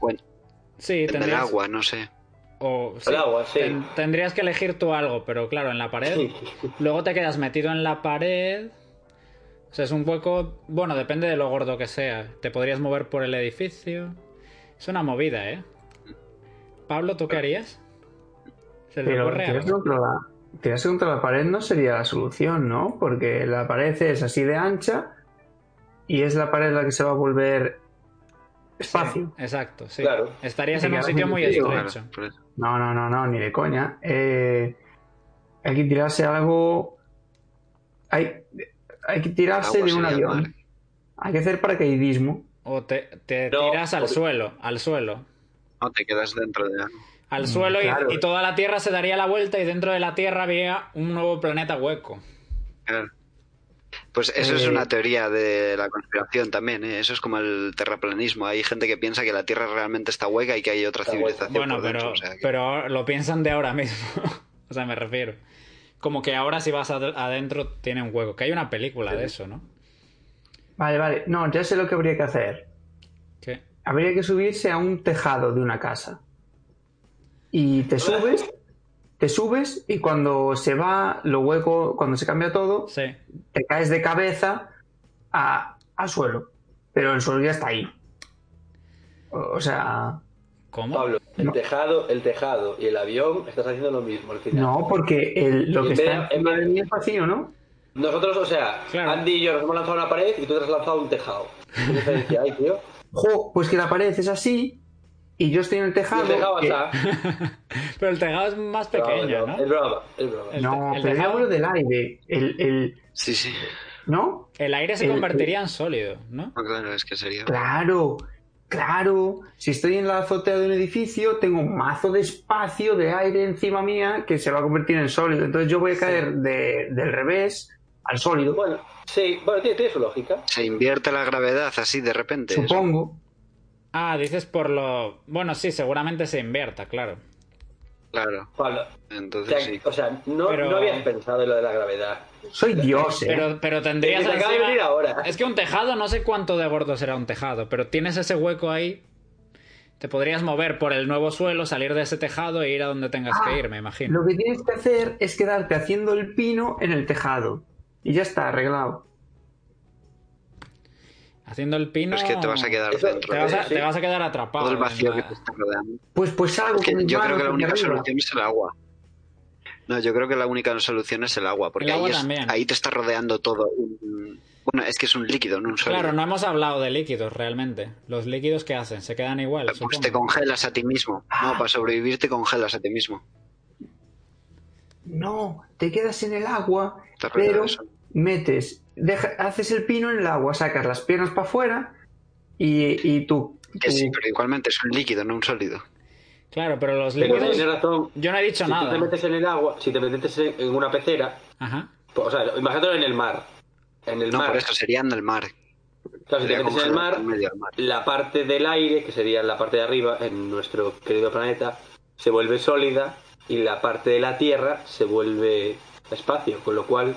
Bueno, Sí, el del tendrías... agua, no sé. O, El agua, sí. ten- tendrías que elegir tú algo, pero claro, en la pared. Luego te quedas metido en la pared. O sea, es un hueco. Bueno, depende de lo gordo que sea. Te podrías mover por el edificio. Es una movida, ¿eh? Pablo, ¿tú qué harías? ¿Se Pero ocurre tirarse algo? contra, la, tirarse contra la pared no sería la solución, ¿no? Porque la pared es así de ancha y es la pared la que se va a volver espacio. Exacto, sí. Claro. Estarías Sí, en un sitio sí, muy sí, estrecho. No, no, no, no, ni de coña. Eh, hay que tirarse algo. Hay, hay que tirarse de un avión. mar. Hay que hacer paracaidismo. O te, te No, tiras al suelo, al suelo. No te quedas dentro de algo. Al Mm, suelo y- claro. y, toda la Tierra se daría la vuelta y dentro de la Tierra había un nuevo planeta hueco. Claro. Pues eso es Eh, una teoría de la conspiración también, ¿eh? Eso es como el terraplanismo. Hay gente que piensa que la Tierra realmente está hueca y que hay otra Está civilización Bueno, por dentro. pero, o sea que- pero lo piensan de ahora mismo. [LAUGHS] o sea, me refiero. Como que ahora si vas ad- adentro tiene un hueco. Que hay una película de eso, ¿no? Vale, vale. No, ya sé lo que habría que hacer. ¿Qué? Habría que subirse a un tejado de una casa. Y te [LAUGHS] subes, te subes y cuando se va lo hueco, cuando se cambia todo, Sí. te caes de cabeza a- al suelo. Pero el suelo ya está ahí. O sea, ¿Cómo? Pablo, el No. tejado, el tejado y el avión estás haciendo lo mismo al final. no, porque el- lo que está en mí es vacío, ¿no? Nosotros, o sea, Claro. Andy y yo nos hemos lanzado una pared y tú te has lanzado un tejado. ¿Qué diferencia hay, tío? Jo, pues que la pared es así y yo estoy en el tejado. el tejado que- está. [LAUGHS] Pero el tejado es más pequeño, ¿no? Es broma, es broma. El- No, el pero yo tejado- hablo del aire. El, el, Sí, sí. ¿No? El aire se El- convertiría en sólido, ¿no? No, claro, es que sería. Claro, claro. Si estoy en la azotea de un edificio, tengo un mazo de espacio de aire encima mía que se va a convertir en sólido. Entonces yo voy a caer de- del revés al sólido. Bueno, sí, bueno, tiene, tiene su lógica. Se invierte la gravedad así de repente. eso. Supongo. Ah, dices por lo... Bueno, sí, seguramente se invierta, claro. Claro. Pablo, o Entonces sea, sí. o sea, no, Pero- no habías pensado en lo de la gravedad. Soy Dios, ¿eh? Pero, pero tendrías Que acaba de venir ahora. Es que un tejado, no sé cuánto de gordo será un tejado, pero tienes ese hueco ahí. Te podrías mover por el nuevo suelo, salir de ese tejado e ir a donde tengas Ah, que ir, me imagino. Lo que tienes que hacer es quedarte haciendo el pino en el tejado. Y ya está, arreglado. Haciendo el pino. Es que te vas a quedar Eso- dentro Te vas a, de Sí. te vas a quedar atrapado. todo el vacío que te está rodeando. Pues, pues salgo Es que con mis yo creo que la única arriba. solución es el agua. No, yo creo que la única solución es el agua, porque El agua ahí, es- también. ahí te está rodeando todo. Bueno, es que es un líquido, no un sólido. Claro, no hemos hablado de líquidos realmente. Los líquidos que hacen, se quedan igual. Pues supongo. te congelas a ti mismo. No, para sobrevivir te congelas a ti mismo. No, te quedas en el agua, pero eso. metes, deja- haces el pino en el agua, sacas las piernas para afuera y, y tú, Que tú- sí, pero igualmente es un líquido, no un sólido. Claro, pero los Pero líquidos. razón. Yo no he dicho si nada. tú te metes en el agua, si te metes en una pecera, Ajá. pues, o sea, imagínatelo en el mar. En el No, mar. por eso sería en el mar. Claro, si te metes en el congelado mar, en medio del mar. la parte del aire, que sería la parte de arriba, en nuestro querido planeta, se vuelve sólida y la parte de la Tierra se vuelve espacio, con lo cual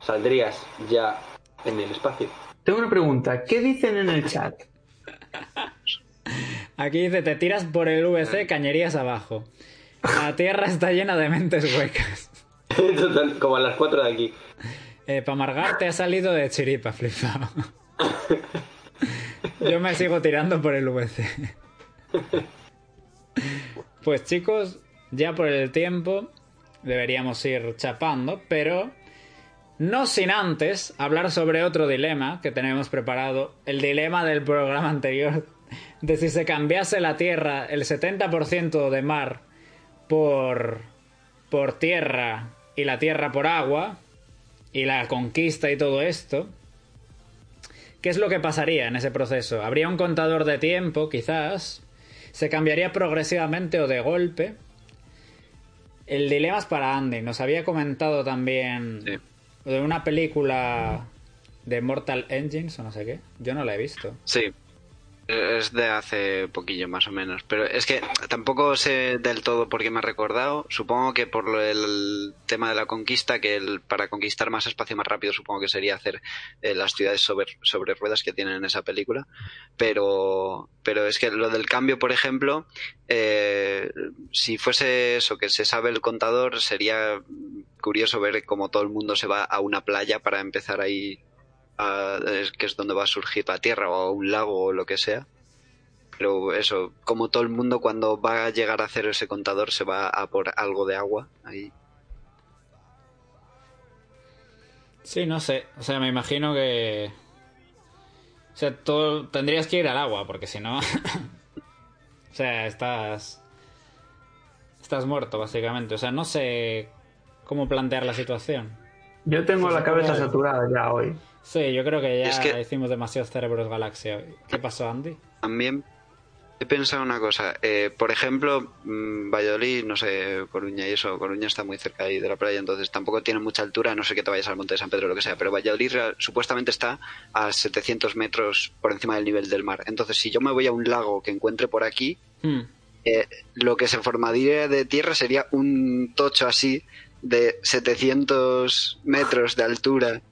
saldrías ya en el espacio. Tengo una pregunta, ¿qué dicen en el chat? Aquí dice: te tiras por el. VC, cañerías abajo. La tierra está llena de mentes huecas. [LAUGHS] Total, como a las 4 de aquí. Eh, para amargar te ha salido de chiripa, flipado. [LAUGHS] Yo me sigo tirando por el VC. Pues chicos, ya por el tiempo deberíamos ir chapando, pero no sin antes hablar sobre otro dilema que tenemos preparado, el dilema del programa anterior, de si se cambiase la Tierra, el 70% de mar, por, por tierra y la Tierra por agua, y la conquista y todo esto, ¿qué es lo que pasaría en ese proceso? ¿Habría un contador de tiempo, quizás? ¿Se cambiaría progresivamente o de golpe? El dilema es para Andy. Nos había comentado también Sí. de una película de Mortal Engines o no sé qué. Yo no la he visto. Sí. Es de hace poquillo más o menos. Pero es que tampoco sé del todo por qué me ha recordado. Supongo que por el tema de la conquista, que el, para conquistar más espacio más rápido supongo que sería hacer eh, las ciudades sobre, sobre ruedas que tienen en esa película. Pero, pero es que lo del cambio, por ejemplo, eh, si fuese eso, que se sabe el contador, sería curioso ver cómo todo el mundo se va a una playa para empezar ahí a- es- que es donde va a surgir la tierra o a un lago o lo que sea. Pero eso, como todo el mundo cuando va a llegar a hacer ese contador se va a por algo de agua ahí. Sí, no sé. O sea, me imagino que. O sea, tú tendrías que ir al agua, porque si no. [LAUGHS] o sea, estás. Estás muerto, básicamente. O sea, no sé cómo plantear la situación. Yo tengo la cabeza saturada ya hoy. Sí, yo creo que ya Es que- hicimos demasiados cerebros galaxia. ¿Qué pasó, Andy? También he pensado una cosa. eh, por ejemplo, mm, Valladolid, no sé, Coruña y eso. Coruña está muy cerca ahí de la playa, entonces tampoco tiene mucha altura, no sé que te vayas al Monte de San Pedro o lo que sea. Pero Valladolid supuestamente está a 700 metros por encima del nivel del mar. Entonces, si yo me voy a un lago que encuentre por aquí, Hmm. eh, lo que se formaría de tierra sería un tocho así de 700 metros de altura.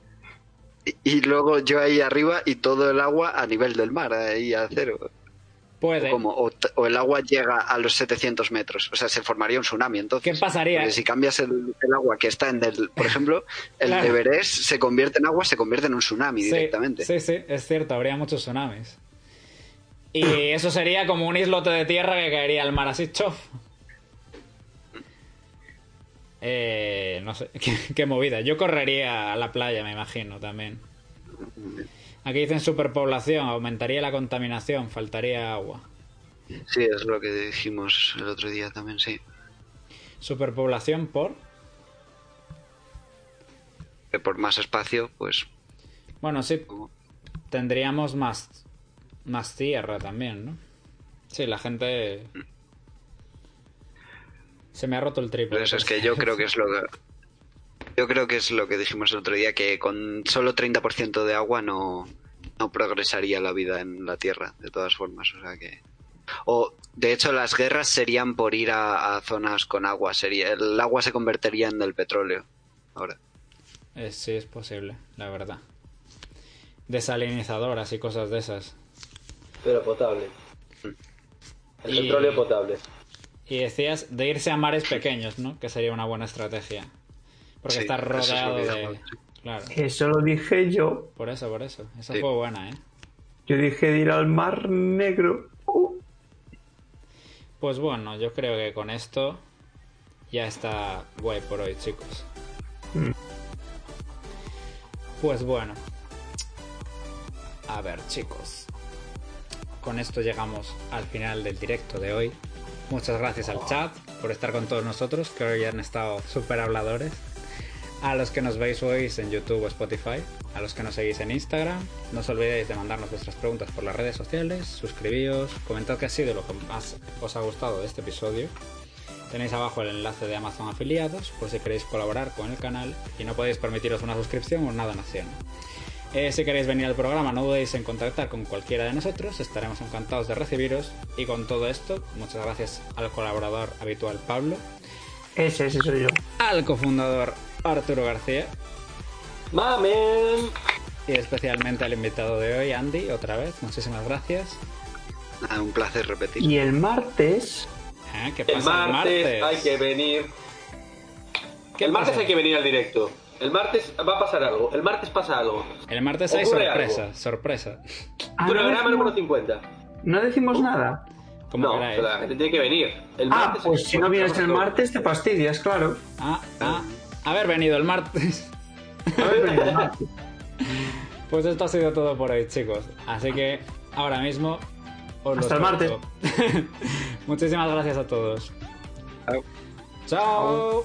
Y, luego yo ahí arriba y todo el agua a nivel del mar, ahí a cero. Puede. O, como, o, t- o el agua llega a los 700 metros. O sea, se formaría un tsunami entonces. ¿Qué pasaría? Porque si cambias el, el agua que está en el... Por ejemplo, el Claro. de Everest se convierte en agua, se convierte en un tsunami Sí, directamente. Sí, sí, es cierto, habría muchos tsunamis. Y eso sería como un islote de tierra que caería al mar así, chof. Eh, no sé, [LAUGHS] qué, qué movida. Yo correría a la playa, me imagino, también. Aquí dicen superpoblación, aumentaría la contaminación, faltaría agua. Sí, es lo que dijimos el otro día también, sí. Superpoblación por... Que por más espacio, pues... Bueno, sí, tendríamos más, más tierra también, ¿no? Sí, la gente... Se me ha roto el triple. Por eso es que yo creo que es lo que... Yo creo que es lo que dijimos el otro día, que con solo 30% de agua no, no progresaría la vida en la Tierra, de todas formas. O sea que... O, de hecho, las guerras serían por ir a, a zonas con agua. Sería, el agua se convertiría en el petróleo. Ahora. Eh, sí, es posible, la verdad. Desalinizadoras y cosas de esas. Pero potable. El Y- petróleo potable. Y decías de irse a mares pequeños, ¿no? Que sería una buena estrategia. Porque Sí, estás eso es lo rodeado que de... Claro, Eso lo dije yo. por eso, por eso. Esa Sí. fue buena, ¿eh? Yo dije de ir al Mar Negro. Uh, Pues bueno, yo creo que con esto ya está guay por hoy, chicos. Mm. Pues bueno. A ver, chicos. Con esto llegamos al final del directo de hoy. Muchas gracias al chat por estar con todos nosotros, que hoy han estado súper habladores. A los que nos veis hoy en YouTube o Spotify, a los que nos seguís en Instagram, no os olvidéis de mandarnos vuestras preguntas por las redes sociales, suscribíos, comentad qué ha sido lo que más os ha gustado de este episodio. Tenéis abajo el enlace de Amazon afiliados por si queréis colaborar con el canal y no podéis permitiros una suscripción o una donación. Eh, si queréis venir al programa, no dudéis en contactar con cualquiera de nosotros, estaremos encantados de recibiros. Y con todo esto, muchas gracias al colaborador habitual Pablo, ese, ese soy yo. al cofundador Arturo García ¡Mamen! y especialmente al invitado de hoy, Andy, otra vez. Muchísimas gracias. Nada, un placer repetir. Y el martes, Ah, ¿Qué El pasa martes, hay que venir. ¿Qué el martes pasa? hay que venir al directo. El martes va a pasar algo. El martes pasa algo. El martes hay Ocurre sorpresa, algo. sorpresa. Ah, no, Programa número decimos, 50. no decimos nada. Como No, queráis. la gente tiene que venir. El Ah, martes pues si no vienes el martes te fastidias, claro. Ah, ah, haber venido el martes. A ver, ven el martes. [LAUGHS] Pues esto ha sido todo por hoy, chicos. Así que ahora mismo os lo Hasta el martes. suelto. [LAUGHS] Muchísimas gracias a todos. Chao.